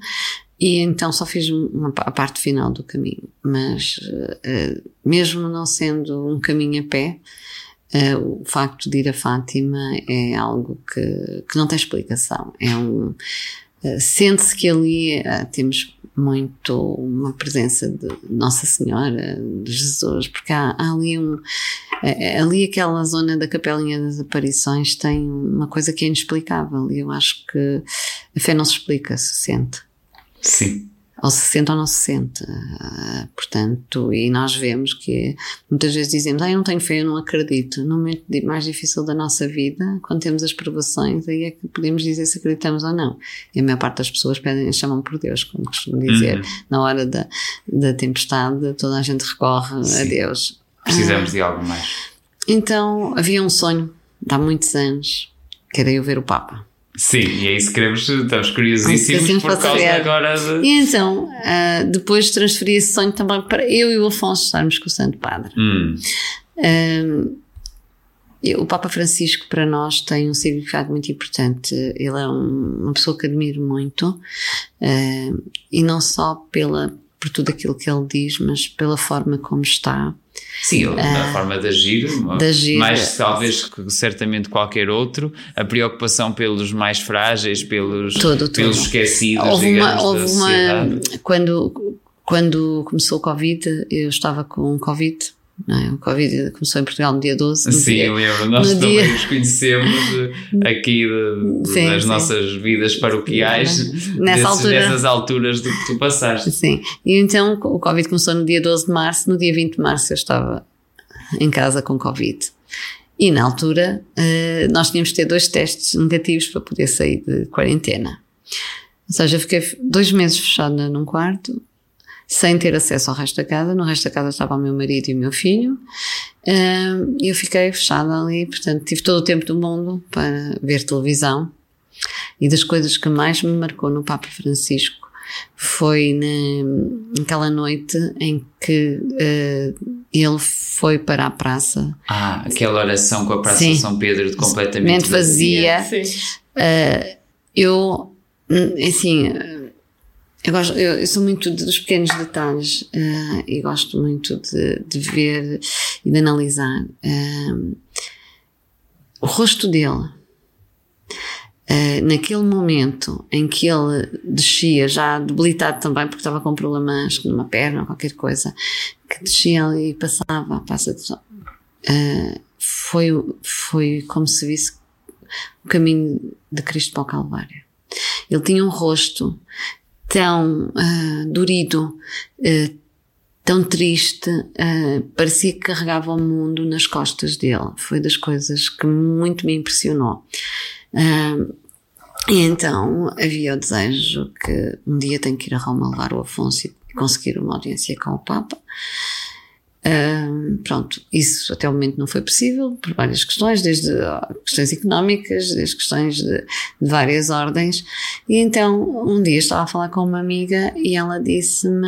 e então só fiz uma, a parte final do caminho. Mas, uh, mesmo não sendo um caminho a pé, uh, o facto de ir a Fátima é algo que, que não tem explicação. É um, uh, sente-se que ali temos muito uma presença de Nossa Senhora, de Jesus, porque há, há ali um, ali aquela zona da Capelinha das Aparições tem uma coisa que é inexplicável e eu acho que a fé não se explica, se sente. Sim. Ou se sente ou não se sente. Uh, portanto, e nós vemos que muitas vezes dizemos, ah, eu não tenho fé, eu não acredito. No momento mais difícil da nossa vida, quando temos as provações, aí é que podemos dizer se acreditamos ou não. E a maior parte das pessoas pedem, chamam por Deus, como costumo dizer. Uhum. Na hora da, da tempestade, toda a gente recorre Sim. a Deus. Precisamos uh, de algo mais. Então, havia um sonho, há muitos anos, que era eu ver o Papa. Sim, e é isso que queremos, estamos curiosíssimos por causa agora de... E então, uh, depois transferi esse sonho também para eu e o Afonso estarmos com o Santo Padre. Hum. Uh, o Papa Francisco para nós tem um significado muito importante. Ele é um, uma pessoa que admiro muito uh, e não só pela por tudo aquilo que ele diz, mas pela forma como está. Sim, a uh, forma de agir, de agir, mais talvez que certamente qualquer outro, a preocupação pelos mais frágeis, pelos, tudo, pelos tudo. esquecidos, houve digamos, uma, houve uma, quando, quando começou o Covid, eu estava com Covid é? O Covid começou em Portugal no dia 12. Sim, dia, eu lembro. Nós também dia... nos conhecemos eh, aqui de, sim, nas sim. nossas vidas paroquiais, Nessa desses, altura... nessas alturas do que tu passaste. Sim, e então o Covid começou no dia 12 de março, no dia 20 de março eu estava em casa com Covid. E na altura eh, nós tínhamos que ter dois testes negativos para poder sair de quarentena. Ou seja, eu fiquei dois meses fechada num quarto, sem ter acesso ao resto da casa. No resto da casa estava o meu marido e o meu filho. E eu fiquei fechada ali, portanto, tive todo o tempo do mundo para ver televisão. E das coisas que mais me marcou no Papa Francisco foi na, naquela noite em que uh, ele foi para a praça. Ah, aquela oração com a Praça Sim. São Pedro de completamente vazia. vazia. Uh, eu, hum, assim, eu, gosto, eu, eu, sou muito dos pequenos detalhes uh, e gosto muito de, de, ver e de analisar uh, o rosto dele. Uh, naquele momento em que ele descia, já debilitado também, porque estava com problemas numa perna ou qualquer coisa, que descia ali e passava, passa foi, foi como se visse o caminho de Cristo para o Calvário. Ele tinha um rosto tão uh, dorido, uh, tão triste, uh, parecia que carregava o mundo nas costas dele. Foi das coisas que muito me impressionou. E então havia o desejo que um dia tenho que ir a Roma levar o Afonso e conseguir uma audiência com o Papa. Pronto, isso até o momento não foi possível por várias questões, desde questões económicas, desde questões de, de, várias ordens. E então, um dia estava a falar com uma amiga e ela disse-me: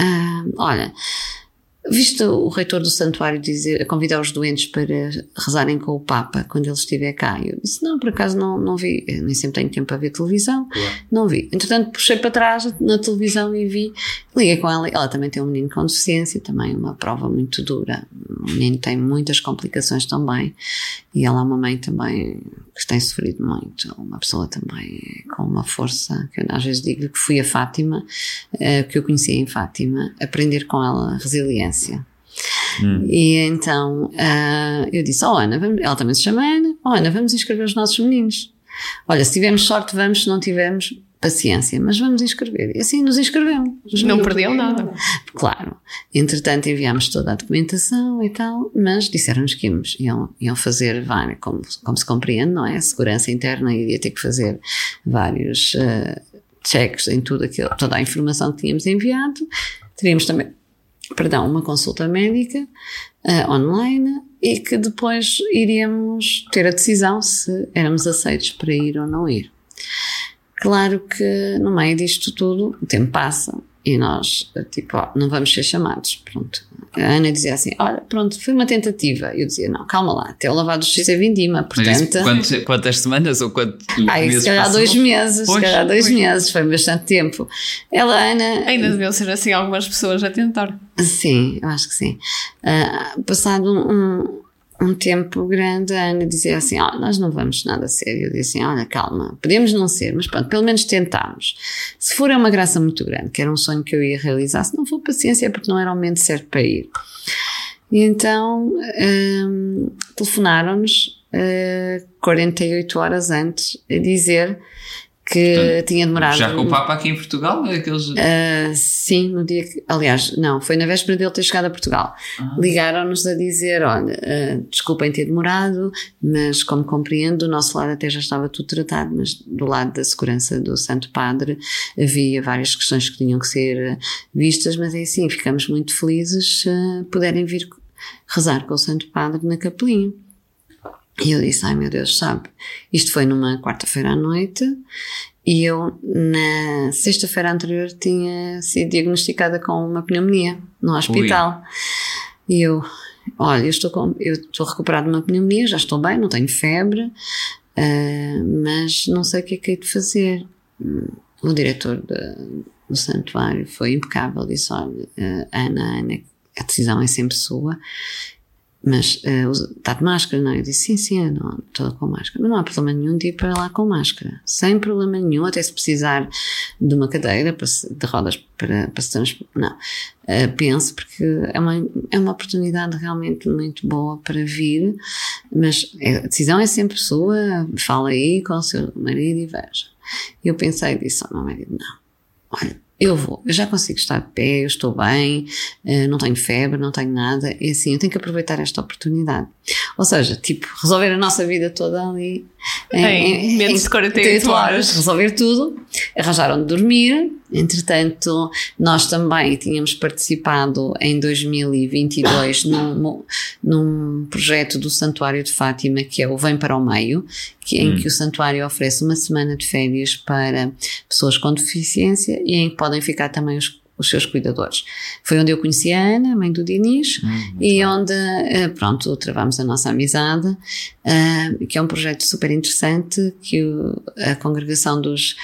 uh, Olha, Visto o reitor do santuário dizer, convidar os doentes para rezarem com o Papa quando ele estiver cá, eu disse: Não, por acaso não, não vi, eu nem sempre tenho tempo para ver televisão, claro. não vi. Entretanto, puxei para trás na televisão e vi, liguei com ela. Ela também tem um menino com deficiência, também uma prova muito dura. O menino tem muitas complicações também, e ela é uma mãe também que tem sofrido muito. Uma pessoa também com uma força, que eu às vezes digo que fui a Fátima, uh, que eu conheci em Fátima, aprender com ela resiliência. Hum. E então uh, eu disse: Oh Ana, vamos, ela também se chama Ana, oh Ana, vamos inscrever os nossos meninos. Olha, se tivermos sorte, vamos, se não tivermos, paciência, mas vamos inscrever. E assim nos inscrevemos. Não perdiam nada. Claro. Entretanto, enviámos toda a documentação e tal, mas disseram-nos que íamos, iam, iam fazer vários, como, como se compreende, não é? A segurança interna iria ter que fazer vários uh, checks em tudo aquilo, toda a informação que tínhamos enviado. Teríamos também, perdão, uma consulta médica uh, online e que depois iríamos ter a decisão se éramos aceitos para ir ou não ir. Claro que no meio disto tudo o tempo passa e nós, tipo, ó, não vamos ser chamados, pronto. a Ana dizia assim: Olha, pronto, foi uma tentativa. Eu dizia: Não, calma lá, até o lavado de justiça é vindima. Portanto, Mas isso, quantas, semanas ou quantos ai, meses se calhar passou? dois meses, Pois, se calhar dois pois. meses, foi bastante tempo. Ela, Ana. Ainda deviam ser assim algumas pessoas a tentar. Sim, eu acho que sim. Ah, passado um, um tempo grande, a Ana dizia assim: "Ah, Nós não vamos nada a sério. Eu disse assim: Olha, calma, podemos não ser, mas pronto, pelo menos tentámos. Se for, é uma graça muito grande, que era um sonho que eu ia realizar. Se não for, paciência, é porque não era o momento certo para ir. E então hum, telefonaram-nos ah, 48 horas antes a dizer que tinha demorado. Já com o Papa aqui em Portugal? Aqueles... Ah, sim, no dia que. Aliás, não, foi na véspera dele ter chegado a Portugal. Ligaram-nos a dizer: olha, ah, desculpem ter demorado, mas como compreendo, do nosso lado até já estava tudo tratado, mas do lado da segurança do Santo Padre havia várias questões que tinham que ser ah, vistas, mas é assim, ficamos muito felizes se puderem vir rezar com o Santo Padre na capelinha. E eu disse: Ai meu Deus, sabe? Isto foi numa quarta-feira à noite e eu, na sexta-feira anterior, tinha sido diagnosticada com uma pneumonia no hospital. E eu, olha, eu estou, com, eu estou recuperada de uma pneumonia, já estou bem, não tenho febre, ah, mas não sei o que é que hei de fazer. O diretor da- do santuário foi impecável, disse: Olha, ah, Ana, Ana, a decisão é sempre sua. Mas eh, usa- está de máscara, não? é? Eu disse, sim, sim, não, estou com máscara. Mas não há problema nenhum de ir para lá com máscara. Sem problema nenhum, até se precisar de uma cadeira para se- de rodas para, para se trans... Não. Eh, penso, porque é uma, é uma oportunidade realmente muito boa para vir, mas é- a decisão é sempre sua, fala aí com o seu marido e veja. E eu pensei, disse ao meu marido, não, olha, eu vou, eu já consigo estar de pé, eu estou bem, eh, não tenho febre, não tenho nada, e assim, eu tenho que aproveitar esta oportunidade. Ou seja, tipo, resolver a nossa vida toda ali Em menos de 48 horas. resolver tudo, arranjaram de dormir. Entretanto, nós também tínhamos participado em 2022 num, num projeto do Santuário de Fátima, que é o Vem para o Meio, que, em que o Santuário oferece uma semana de férias para pessoas com deficiência e em que podem ficar também os os seus cuidadores. Foi onde eu conheci a Ana, mãe do Diniz, e onde, eh, pronto, travamos a nossa amizade, eh, que é um projeto super interessante que o- a Congregação dos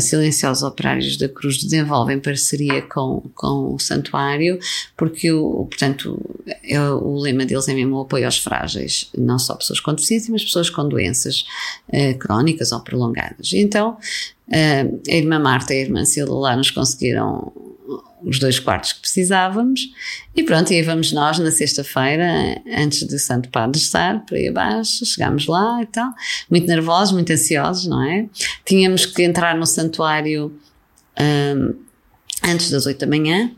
Silenciosos Operários da Cruz desenvolve em parceria com, com o Santuário, porque, o, portanto, é- o lema deles é mesmo o apoio aos frágeis, não só pessoas com deficiência, mas pessoas com doenças eh, crónicas ou prolongadas. E então, eh, a irmã Marta e a irmã Cila lá nos conseguiram os dois quartos que precisávamos. E pronto, e aí vamos nós na sexta-feira, antes do Santo Padre estar, por aí abaixo, chegámos lá e tal, muito nervosos, muito ansiosos, não é? Tínhamos que entrar no santuário hum, antes das oito da manhã,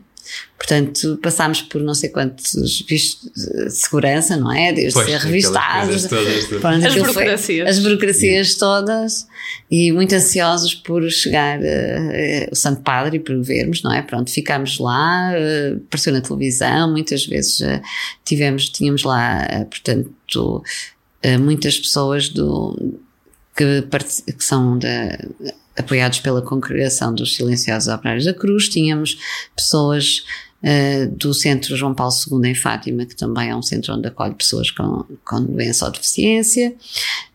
portanto passámos por não sei quantos vistos de segurança, não é? Desde Pois, ser revistados, todas, todas. Pronto, As foi- burocracias. as burocracias todas e muito ansiosos por chegar eh, o Santo Padre e por o vermos, não é? Pronto, ficámos lá, eh, apareceu na televisão, muitas vezes eh, tivemos, tínhamos lá, portanto, muitas pessoas do, que, que são da, apoiados pela Congregação dos Silenciosos Operários da Cruz, tínhamos pessoas eh, do Centro João Paulo II em Fátima, que também é um centro onde acolhe pessoas com, com doença ou deficiência.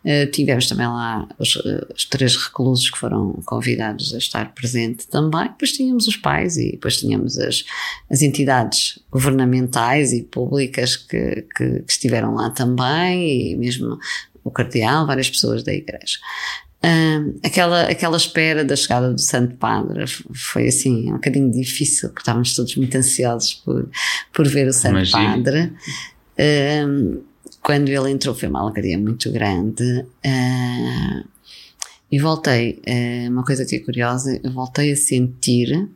Eh, tivemos também lá os, os três reclusos que foram convidados a estar presente também. Depois tínhamos os pais e depois tínhamos as, as entidades governamentais e públicas que, que, que estiveram lá também e mesmo o cardeal, várias pessoas da igreja. Aquela, aquela espera da chegada do Santo Padre foi assim um bocadinho difícil, porque estávamos todos muito ansiosos por, por ver o Santo Imagino. Padre. Hum, quando ele entrou foi uma alegria muito grande. hum, e voltei, hum, uma coisa que é curiosa, eu voltei a sentir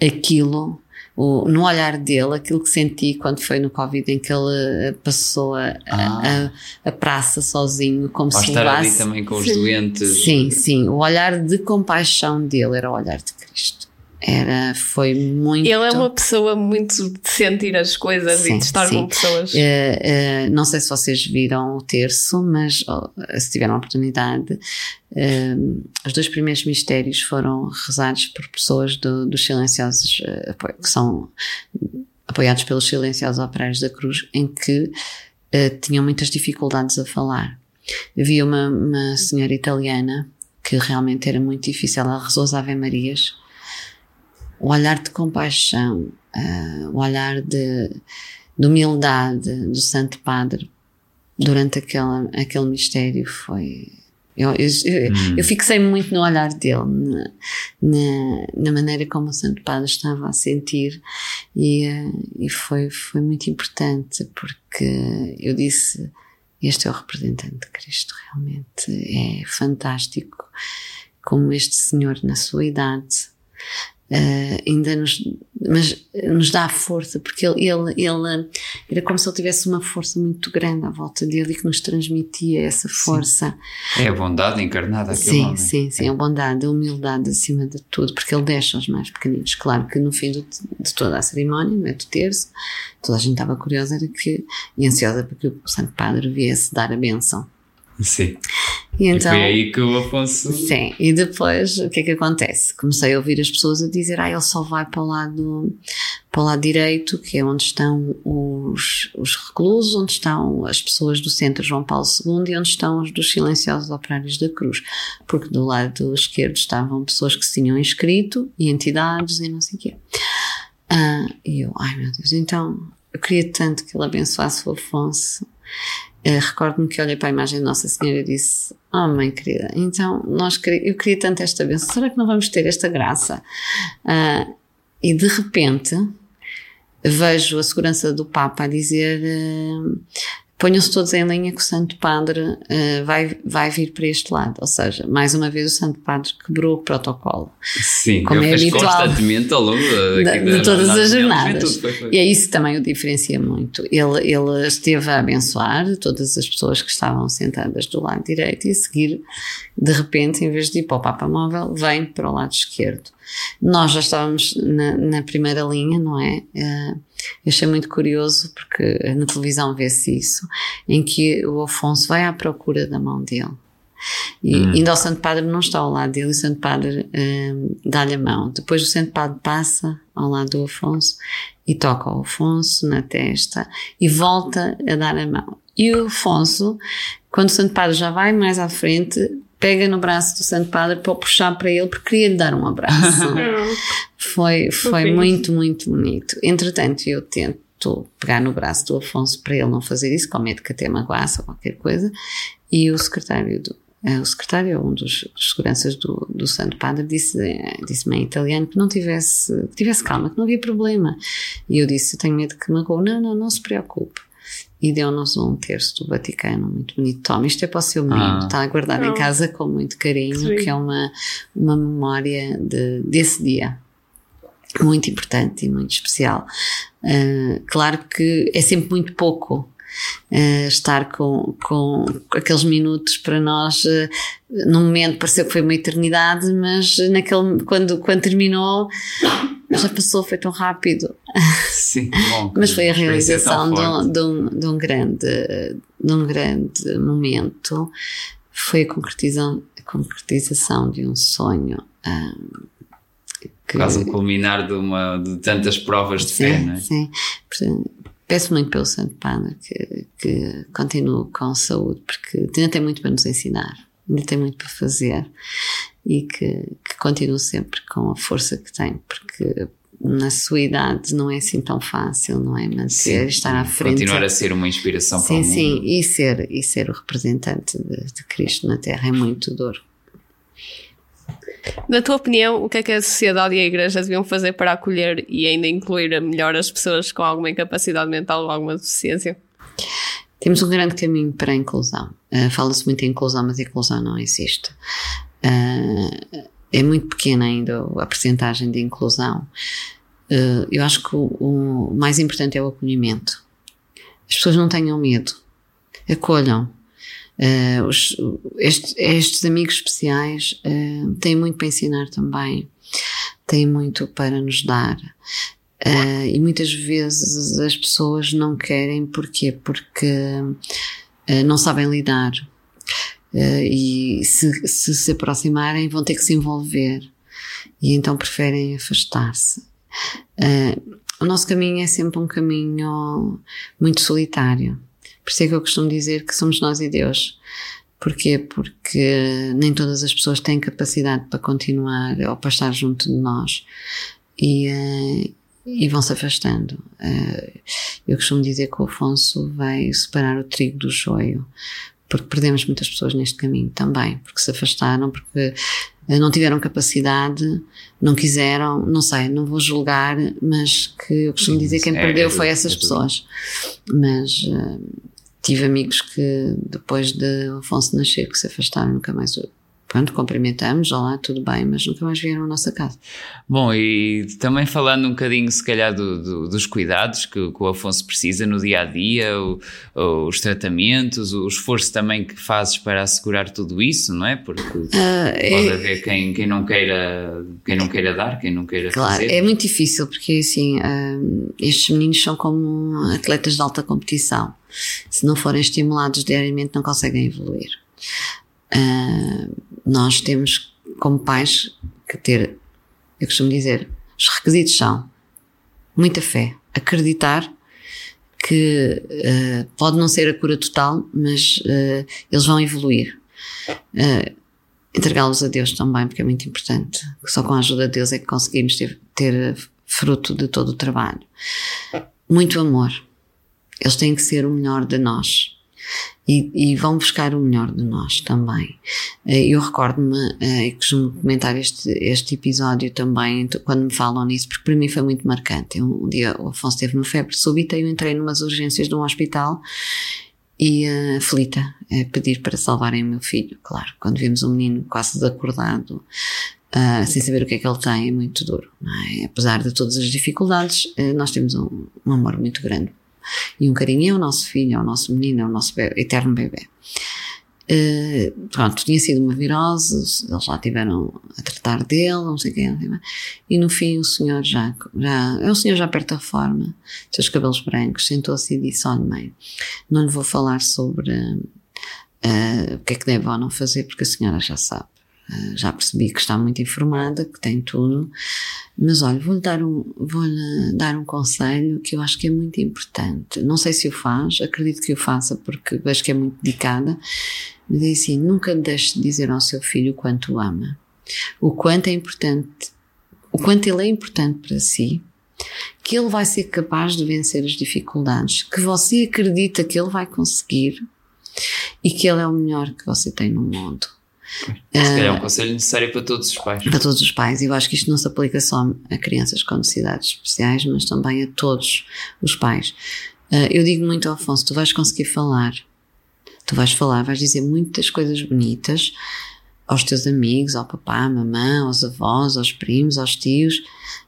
aquilo, o, no olhar dele, aquilo que senti quando foi no Covid, em que ele eh, passou a, Ah. a, a praça sozinho, como Ao se estar ali levasse. também com os doentes. Sim, sim. O olhar de compaixão dele era o olhar de. Era, foi muito. Ele é uma pessoa muito de sentir as coisas Sim, e de estar sim. com pessoas. Eh, eh, não sei se vocês viram o terço, mas oh, se tiveram a oportunidade, eh, os dois primeiros mistérios foram rezados por pessoas do- dos silenciosos, que são apoiados pelos silenciosos operários da Cruz, em que uh, tinham muitas dificuldades a falar. Havia uma, uma senhora italiana que realmente era muito difícil, ela rezou as Ave Marias. O olhar de compaixão, uh, o olhar de, de humildade do Santo Padre durante aquela, aquele mistério foi eu, eu, hum. eu fixei muito no olhar dele, na, na, na, maneira como o Santo Padre estava a sentir, e, eh, e foi, foi muito importante, porque eu disse: Este é o representante de Cristo, realmente. É fantástico como este Senhor, na sua idade, uh, ainda nos, mas nos dá força, porque ele, ele, ele era como se ele tivesse uma força muito grande à volta dele e que nos transmitia essa força. Sim. É a bondade encarnada sim, homem. Sim, sim, a bondade, a humildade acima de tudo, porque ele deixa os mais pequeninos. Claro que no fim do, de toda a cerimónia, é do terço, toda a gente estava curiosa era que, e ansiosa para que o Santo Padre viesse dar a benção. Sim. E, então, e foi aí que o Afonso. Sim, e depois o que é que acontece? Comecei a ouvir as pessoas a dizer: ah, ele só vai para o lado, para o lado direito, que é onde estão os, os reclusos, onde estão as pessoas do Centro João Paulo II e onde estão os dos silenciosos operários da Cruz. Porque do lado esquerdo estavam pessoas que se tinham inscrito e entidades e não sei o quê. Ah, e eu, ai meu Deus, então eu queria tanto que ele abençoasse o Afonso Recordo-me que olhei para a imagem de Nossa Senhora e disse: Oh, mãe querida, então nós eu queria tanto esta bênção, será que não vamos ter esta graça? Uh, e de repente vejo a segurança do Papa a dizer: uh, ponham-se todos em linha que o Santo Padre uh, vai, vai vir para este lado. Ou seja, mais uma vez o Santo Padre quebrou o protocolo. Sim, como é habitual constantemente ao longo de, de, de todas as jornadas. E é isso que também o diferencia muito. Ele, ele esteve a abençoar todas as pessoas que estavam sentadas do lado direito e a seguir, de repente, em vez de ir para o Papa Móvel, vem para o lado esquerdo. Nós já estávamos na, na primeira linha, não é? Uh, eu achei muito curioso porque na televisão vê-se isso, em que o Afonso vai à procura da mão dele. E hum. ainda o Santo Padre não está ao lado dele, o Santo Padre um, dá-lhe a mão. Depois o Santo Padre passa ao lado do Afonso e toca o Afonso na testa e volta a dar a mão. E o Afonso, quando o Santo Padre já vai mais à frente, pega no braço do Santo Padre para puxar para ele porque queria lhe dar um abraço. foi foi muito, muito bonito. Entretanto, eu tento pegar no braço do Afonso para ele não fazer isso, com medo que até magoasse ou qualquer coisa, e o secretário do, eh, o secretário, um dos, dos seguranças do, do Santo Padre, disse, eh, disse-me em italiano que não tivesse, que tivesse calma, que não havia problema. E eu disse, eu tenho medo que magoe. Não, não, não se preocupe e deu-nos um terço do Vaticano muito bonito. Toma, isto é para o seu menino, ah. está a guardar em casa com muito carinho, Sim. que é uma, uma memória de, desse dia. Muito importante e muito especial. Uh, claro que é sempre muito pouco Uh, estar com, com aqueles minutos para nós, uh, num momento pareceu que foi uma eternidade, mas naquele, quando, quando terminou, já passou, foi tão rápido. Sim, bom, Mas foi a realização de um, de, um, de, um, grande, de um grande momento. Foi a concretização, a concretização de um sonho. Um, que, Quase o culminar de, uma, de tantas provas de sim, fé, não é? Sim, peço muito pelo Santo Padre que, que continue com saúde, porque ainda tem muito para nos ensinar, ainda tem muito para fazer e que, que continue sempre com a força que tem, porque na sua idade não é assim tão fácil, não é? Manter, sim, estar à frente. Continuar a ser uma inspiração sim, para o mundo. Sim, sim, e ser, e ser o representante de, de Cristo na Terra é muito duro. Na tua opinião, o que é que a sociedade e a igreja deviam fazer para acolher e ainda incluir melhor as pessoas com alguma incapacidade mental ou alguma deficiência? Temos um grande caminho para a inclusão. Uh, Fala-se muito em inclusão, mas inclusão não existe. Uh, é muito pequena ainda a percentagem de inclusão. Uh, eu acho que o, o, mais importante é o acolhimento. As pessoas não tenham medo, acolham. Uh, os, estes, estes, amigos especiais uh, têm muito para ensinar também, têm muito para nos dar. Uh, e muitas vezes as pessoas não querem, porquê? Porque não sabem lidar. Uh, e se, se se aproximarem vão ter que se envolver e então preferem afastar-se. Uh, o nosso caminho é sempre um caminho muito solitário. Por isso é que eu costumo dizer que somos nós e Deus. Porquê? Porque nem todas as pessoas têm capacidade para continuar ou para estar junto de nós. E, uh, e vão se afastando. Uh, eu costumo dizer que o Afonso vai separar o trigo do joio, porque perdemos muitas pessoas neste caminho também, porque se afastaram, porque eh, não tiveram capacidade, não quiseram, não sei, não vou julgar, mas que eu costumo dizer que quem é, perdeu foi essas é pessoas. Mas uh, tive amigos que depois de Afonso nascer que se afastaram, nunca mais pronto, cumprimentamos, olá, tudo bem, mas nunca mais vieram à nossa casa. Bom, e também falando um bocadinho, se calhar, do, do, dos cuidados que, que, o Afonso precisa no dia a dia, o, os tratamentos, o esforço também que fazes para assegurar tudo isso, não é? Porque uh, pode é, haver quem, quem, não queira, quem não queira dar, quem não queira claro, fazer. é muito difícil, porque assim, uh, estes meninos são como atletas de alta competição. Se não forem estimulados diariamente, não conseguem evoluir. Uh, nós temos, como pais, que ter, eu costumo dizer, os requisitos são muita fé, acreditar que uh, pode não ser a cura total, mas uh, eles vão evoluir. Uh, Entregá-los a Deus também, porque é muito importante. Só com a ajuda de Deus é que conseguimos ter, ter fruto de todo o trabalho. Muito amor. Eles têm que ser o melhor de nós e, e, vão buscar o melhor de nós também. Eh, eu recordo-me, eh, e costumo comentar este, este episódio também, quando me falam nisso, porque para mim foi muito marcante. Um, dia o Afonso teve uma febre súbita e eu entrei numas urgências de um hospital e uh, aflita, a pedir para salvarem o meu filho. Claro, quando vemos um menino quase desacordado, uh, sem saber o que é que ele tem, é muito duro. É? Apesar de todas as dificuldades, uh, nós temos um, um amor muito grande e um carinho. É o nosso filho, é o nosso menino, é o nosso bebê, eterno bebê. Uh, pronto, tinha sido uma virose, eles já tiveram a tratar dele, não sei quem, e no fim o senhor já, já é o senhor já perto da reforma, seus cabelos brancos, sentou-se e disse: Olha, mãe, não lhe vou falar sobre uh, o que é que deve ou não fazer, porque a senhora já sabe. Uh, já percebi que está muito informada, que tem tudo, mas olha, vou-lhe dar, um, vou dar um conselho que eu acho que é muito importante. Não sei se o faz, acredito que o faça porque vejo que é muito dedicada. Mas é assim: nunca deixe de dizer ao seu filho o quanto o ama, o quanto é importante, o quanto ele é importante para si, que ele vai ser capaz de vencer as dificuldades, que você acredita que ele vai conseguir e que ele é o melhor que você tem no mundo. Se calhar é um conselho necessário para todos os pais. Para todos os pais. E eu acho que isto não se aplica só a crianças com necessidades especiais, mas também a todos os pais. Ah, eu digo muito ao Afonso: tu vais conseguir falar. Tu vais falar, vais dizer muitas coisas bonitas aos teus amigos, ao papá, à mamã, aos avós, aos primos, aos tios.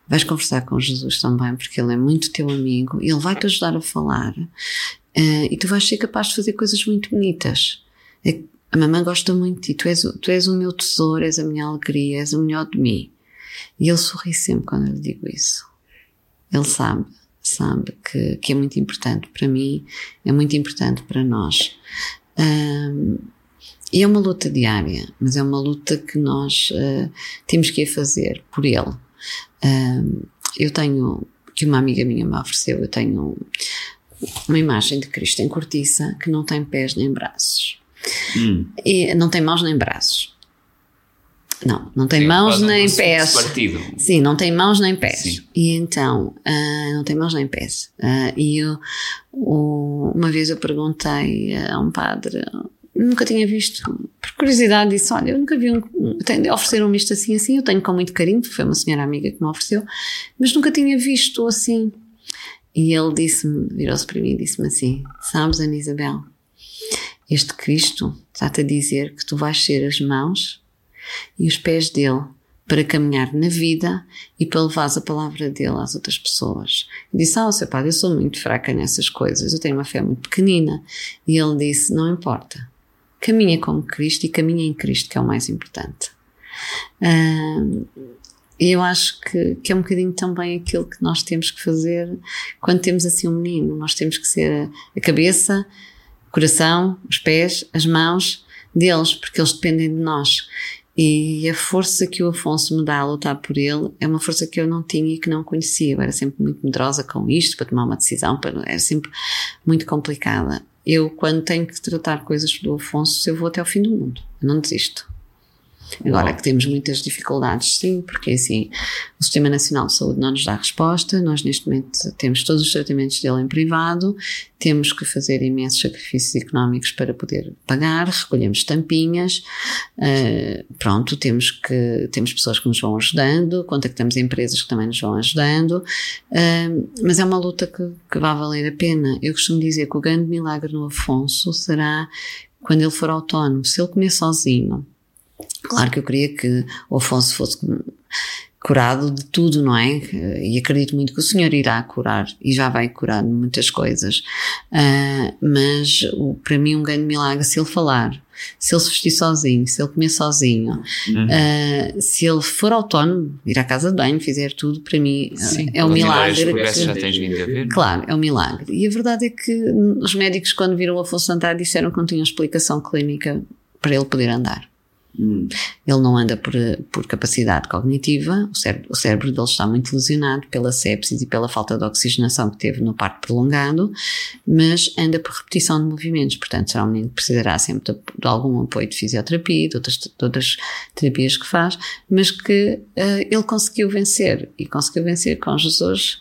Vais conversar com Jesus também, porque ele é muito teu amigo e ele vai te ajudar a falar. Uh, e tu vais ser capaz de fazer coisas muito bonitas. A mamãe gosta muito de ti, tu és, tu és o meu tesouro, és a minha alegria, és o melhor de mim. E ele sorri sempre quando eu lhe digo isso. Ele sabe, sabe que, que é muito importante para mim, é muito importante para nós. Um, e é uma luta diária, mas é uma luta que nós uh, temos que ir fazer por ele. Um, eu tenho, que uma amiga minha me ofereceu, eu tenho uma imagem de Cristo em cortiça que não tem pés nem braços. Hum. E não tem mãos nem braços. Não, não tem Sim, mãos nem pés. Partido. Sim, não tem mãos nem pés. Sim. E então, uh, não tem mãos nem pés. Uh, e eu, o, uma vez eu perguntei a um padre, nunca tinha visto, por curiosidade, disse: Olha, eu nunca vi um. Ofereceram-me isto assim, assim. Eu tenho com muito carinho, porque foi uma senhora amiga que me ofereceu, mas nunca tinha visto assim. E ele disse-me, virou-se para mim e disse-me assim: Sabes, Ana Isabel, este Cristo está-te a dizer que tu vais ser as mãos e os pés dele para caminhar na vida e para levar a palavra dele às outras pessoas. Eu disse, ah, seu padre, eu sou muito fraca nessas coisas, eu tenho uma fé muito pequenina. E ele disse, não importa, caminha como Cristo e caminha em Cristo, que é o mais importante. E eu acho que, que é um bocadinho também aquilo que nós temos que fazer quando temos assim um menino. Nós temos que ser a cabeça, coração, os pés, as mãos deles, porque eles dependem de nós. E a força que o Afonso me dá a lutar por ele é uma força que eu não tinha e que não conhecia. Eu era sempre muito medrosa com isto, para tomar uma decisão, para, era sempre muito complicada. Eu, quando tenho que tratar coisas do Afonso, eu vou até ao fim do mundo. Eu não desisto. Agora que temos muitas dificuldades, sim, porque assim, o Sistema Nacional de Saúde não nos dá resposta, nós neste momento temos todos os tratamentos dele em privado, temos que fazer imensos sacrifícios económicos para poder pagar, recolhemos tampinhas, uh, pronto, temos que, temos pessoas que nos vão ajudando, contactamos empresas que também nos vão ajudando, uh, mas é uma luta que, que vai valer a pena. Eu costumo dizer que o grande milagre no Afonso será quando ele for autónomo, se ele comer sozinho, Claro que eu queria que o Afonso fosse curado de tudo, não é? E acredito muito que o Senhor irá curar e já vai curar muitas coisas. Uh, mas o, para mim um grande milagre se ele falar, se ele se vestir sozinho, se ele comer sozinho, uhum. uh, se ele for autónomo, ir à casa de banho, fizer tudo, para mim Sim, é um milagre. Que, já tens vindo a ver. Claro, é um milagre. E a verdade é que os médicos quando viram o Afonso andar disseram que não tinham explicação clínica para ele poder andar. Hum. Ele não anda por, por capacidade cognitiva, o cérebro, o cérebro dele está muito lesionado pela sepsis e pela falta de oxigenação que teve no parto prolongado, mas anda por repetição de movimentos, portanto será um menino que precisará sempre de, de algum apoio de fisioterapia, de outras, de outras terapias que faz, mas que uh, ele conseguiu vencer, e conseguiu vencer com Jesus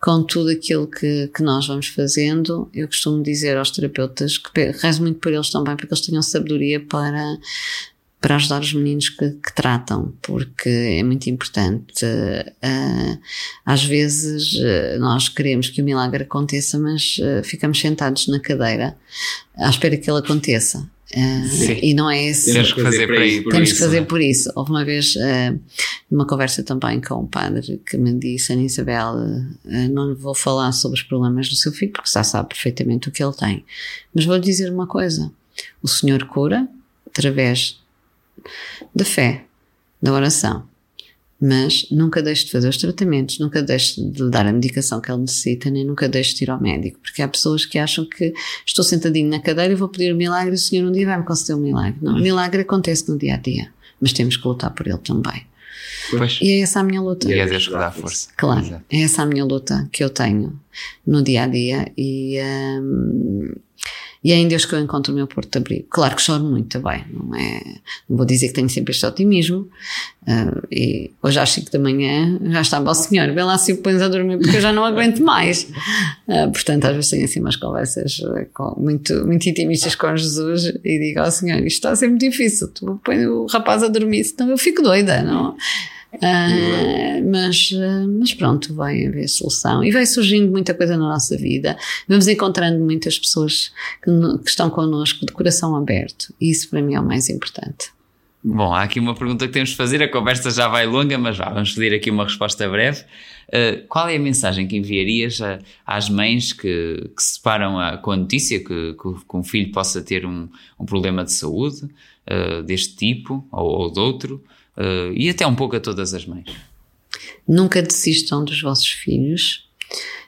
com tudo aquilo que, que nós vamos fazendo, eu costumo dizer aos terapeutas que rezo muito por eles também, porque eles tenham sabedoria para para ajudar os meninos que, que tratam, porque é muito importante. Uh, às vezes uh, nós queremos que o milagre aconteça, mas uh, ficamos sentados na cadeira à espera que ele aconteça. e não é esse. Temos que fazer por, por Temos isso, que fazer por isso. Houve uma vez, numa conversa também com um padre, que me disse: Ana Isabel, não vou falar sobre os problemas do seu filho, porque já sabe perfeitamente o que ele tem. Mas vou lhe dizer uma coisa: o Senhor cura através da fé, da oração. Mas nunca deixe de fazer os tratamentos, nunca deixe de dar a medicação que ele necessita, nem nunca deixe de ir ao médico, porque há pessoas que acham que estou sentadinho na cadeira e vou pedir um milagre e o Senhor um dia vai me conceder um milagre. Não, o milagre acontece no dia a dia, mas temos que lutar por ele também. Pois. E é essa a minha luta. E é Deus que dá força. Claro, Exato. é essa a minha luta que eu tenho no dia a dia e. Um, e é em Deus que eu encontro o meu porto de abrigo. Claro que choro muito também, não é? Não vou dizer que tenho sempre este otimismo. Uh, e hoje às 5 da manhã já estava o senhor, vê lá se o pões a dormir porque eu já não aguento mais. Uh, portanto, às vezes tenho assim umas conversas ah, com, muito, muito intimistas com Jesus e digo ao senhor, isto está a ser muito difícil, tu põe o rapaz a dormir, senão eu fico doida, não? Uh, mas, mas pronto, vai haver solução e vai surgindo muita coisa na nossa vida. Vamos encontrando muitas pessoas que, que estão connosco de coração aberto e isso para mim é o mais importante. Bom, há aqui uma pergunta que temos de fazer, a conversa já vai longa, mas já vamos pedir aqui uma resposta breve. Uh, qual é a mensagem que enviarias a, às mães que, que se separam a, com a notícia que, que, que, um filho possa ter um, um problema de saúde uh, deste tipo ou, ou de outro? Uh, e até um pouco a todas as mães. Nunca desistam dos vossos filhos,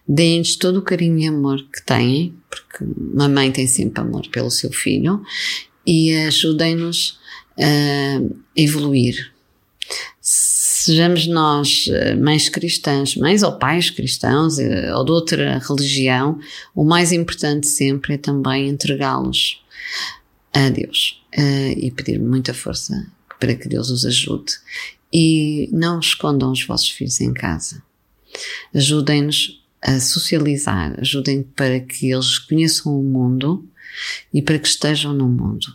deem-lhes todo o carinho e amor que têm, porque uma mãe tem sempre amor pelo seu filho, e ajudem-nos a evoluir. Sejamos nós eh, mães cristãs, mães ou pais cristãos eh, ou de outra religião, o mais importante sempre é também entregá-los a Deus e pedir muita força para que Deus os ajude. E não escondam os vossos filhos em casa. Ajudem-nos a socializar, ajudem para que eles conheçam o mundo e para que estejam no mundo.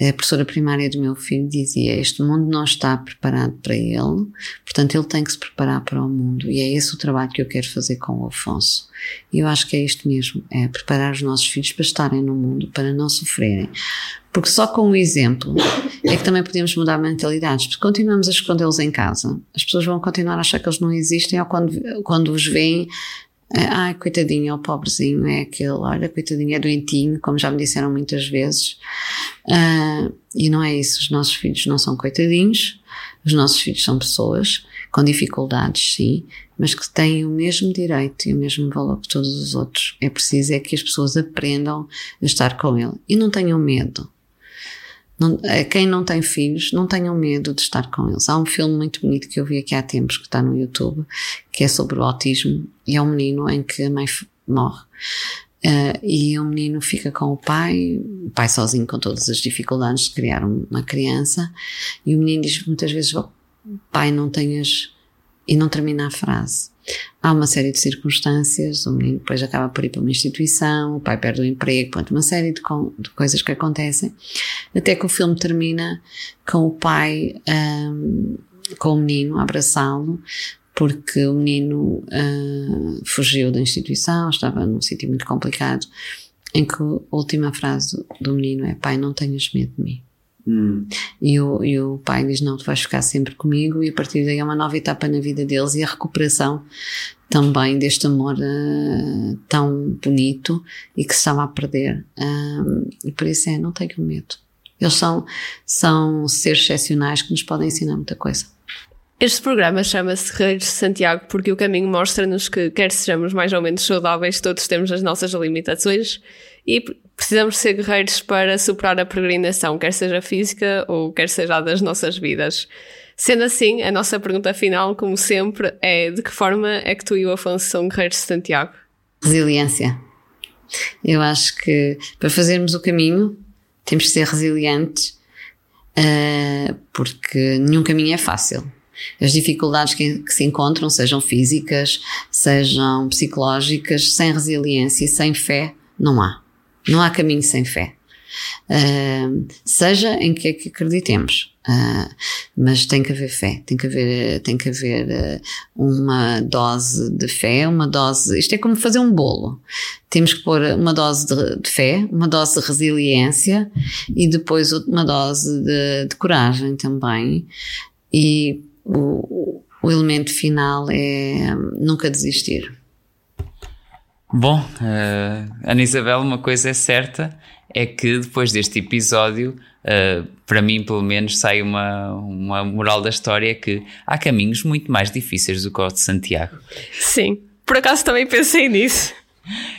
A professora primária do meu filho dizia: Este mundo não está preparado para ele, portanto, ele tem que se preparar para o mundo. E é esse o trabalho que eu quero fazer com o Afonso. E eu acho que é isto mesmo: é preparar os nossos filhos para estarem no mundo, para não sofrerem. Porque só com o exemplo é que também podemos mudar mentalidades. Porque continuamos a escondê-los em casa, as pessoas vão continuar a achar que eles não existem ou quando, quando os veem ai, coitadinho, é o pobrezinho, é aquele, olha, coitadinho, é doentinho, como já me disseram muitas vezes. Uh, e não é isso, os nossos filhos não são coitadinhos, os nossos filhos são pessoas com dificuldades, sim, mas que têm o mesmo direito e o mesmo valor que todos os outros. É preciso é que as pessoas aprendam a estar com ele e não tenham medo. Não, quem não tem filhos, não tenham medo de estar com eles. Há um filme muito bonito que eu vi aqui há tempos, que está no YouTube, que é sobre o autismo, e é um menino em que a mãe morre. Uh, e o menino fica com o pai, o pai sozinho com todas as dificuldades de criar uma criança, e o menino diz muitas vezes: Pai, não tenhas. E não termina a frase. Há uma série de circunstâncias, o menino depois acaba por ir para uma instituição, o pai perde o emprego, pronto, uma série de, de coisas que acontecem, até que o filme termina com o pai, um, com o menino abraçá-lo, porque o menino uh, fugiu da instituição, estava num sítio muito complicado, em que a última frase do menino é: Pai, não tenhas medo de mim. Hum. E, o, e o pai diz: Não, tu vais ficar sempre comigo, e a partir daí é uma nova etapa na vida deles e a recuperação também deste amor uh, tão bonito e que se estava a perder. Uh, e por isso é: não tenham medo. Eles são, são seres excepcionais que nos podem ensinar muita coisa. Este programa chama-se Reis de Santiago porque o caminho mostra-nos que, quer sejamos mais ou menos saudáveis, todos temos as nossas limitações e precisamos ser guerreiros para superar a peregrinação, quer seja física ou quer seja das nossas vidas. Sendo assim, a nossa pergunta final, como sempre, é de que forma é que tu e o Afonso são guerreiros de Santiago? Resiliência. Eu acho que para fazermos o caminho temos que ser resilientes, uh, porque nenhum caminho é fácil as dificuldades que, que, se encontram, sejam físicas, sejam psicológicas, sem resiliência e sem fé, não há. Não há caminho sem fé. Uh, seja em que é que acreditemos, uh, mas tem que haver fé, tem que haver, tem que haver uh, uma dose de fé, uma dose. Isto é como fazer um bolo. Temos que pôr uma dose de, de fé, uma dose de resiliência e depois uma dose de, de coragem também. E o, o elemento final é nunca desistir. Bom, uh, Ana Isabel, uma coisa é certa, é que depois deste episódio, uh, para mim pelo menos, sai uma, uma moral da história que há caminhos muito mais difíceis do que o de Santiago. Sim, por acaso também pensei nisso.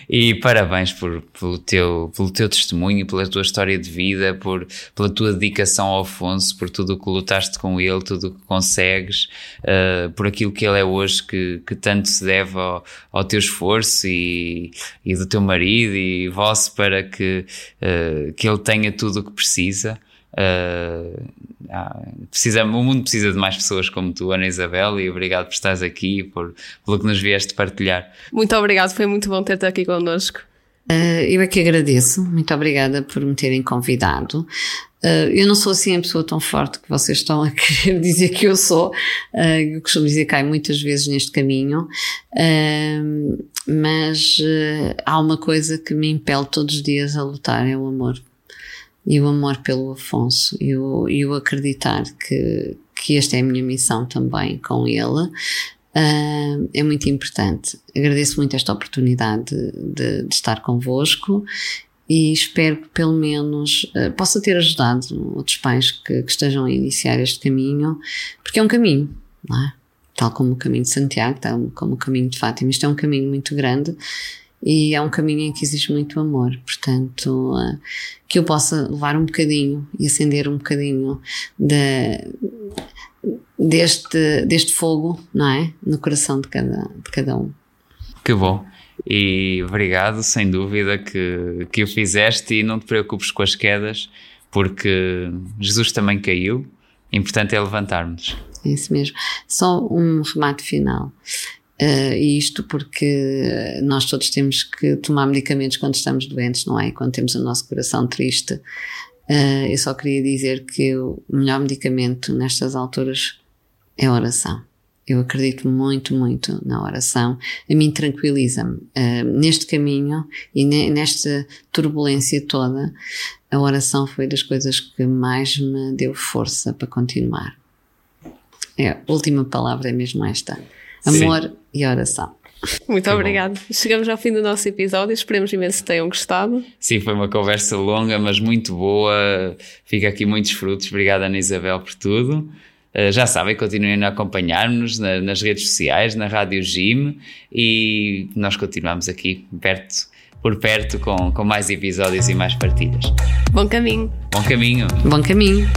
E parabéns por, pelo, teu, pelo teu testemunho, pela tua história de vida, por, pela tua dedicação ao Afonso, por tudo o que lutaste com ele, tudo o que consegues, uh, por aquilo que ele é hoje, que, que tanto se deve ao, ao teu esforço e, e do teu marido e vosso para que, uh, que ele tenha tudo o que precisa. Uh, precisa, o mundo precisa de mais pessoas como tu, Ana Isabel, e obrigado por estares aqui e por, pelo que nos vieste partilhar. Muito obrigado, foi muito bom ter-te aqui connosco. Uh, eu é que agradeço, muito obrigada por me terem convidado. Uh, eu não sou assim a pessoa tão forte que vocês estão a querer dizer que eu sou. Uh, eu costumo dizer que caio muitas vezes neste caminho, mas há uma coisa que me impele todos os dias a lutar: é o amor e o amor pelo Afonso e o, e o acreditar que, que esta é a minha missão também com ele. Uh, é muito importante. Agradeço muito esta oportunidade de, de, de estar convosco e espero que pelo menos uh, possa ter ajudado outros pais que, que, estejam a iniciar este caminho, porque é um caminho, é? Tal como o caminho de Santiago, tal como o caminho de Fátima. Isto é um caminho muito grande e é um caminho em que existe muito amor, portanto, uh, que eu possa levar um bocadinho e acender um bocadinho de, deste, deste fogo, não é? No coração de cada, de cada um. Que bom. E obrigado, sem dúvida, que, que o fizeste e não te preocupes com as quedas, porque Jesus também caiu. Importante é levantarmos. É isso mesmo. Só um remate final. Uh, isto porque nós todos temos que tomar medicamentos quando estamos doentes, não é? Quando temos o nosso coração triste. Uh, eu só queria dizer que o melhor medicamento nestas alturas é a oração. Eu acredito muito, muito na oração. A mim tranquiliza-me. Uh, neste caminho e ne nesta turbulência toda, a oração foi das coisas que mais me deu força para continuar. É, a última palavra é mesmo esta. Amor Sim. e oração. Muito obrigado. Chegamos ao fim do nosso episódio. Esperemos imenso que tenham gostado. Sim, foi uma conversa longa, mas muito boa. Fica aqui muitos frutos. Obrigado, Ana Isabel, por tudo. Uh, já sabem, continuem a acompanhar-nos na, nas redes sociais, na Rádio Gym e nós continuamos aqui perto por perto com, com mais episódios e mais partilhas. Bom caminho. Bom caminho. Bom caminho.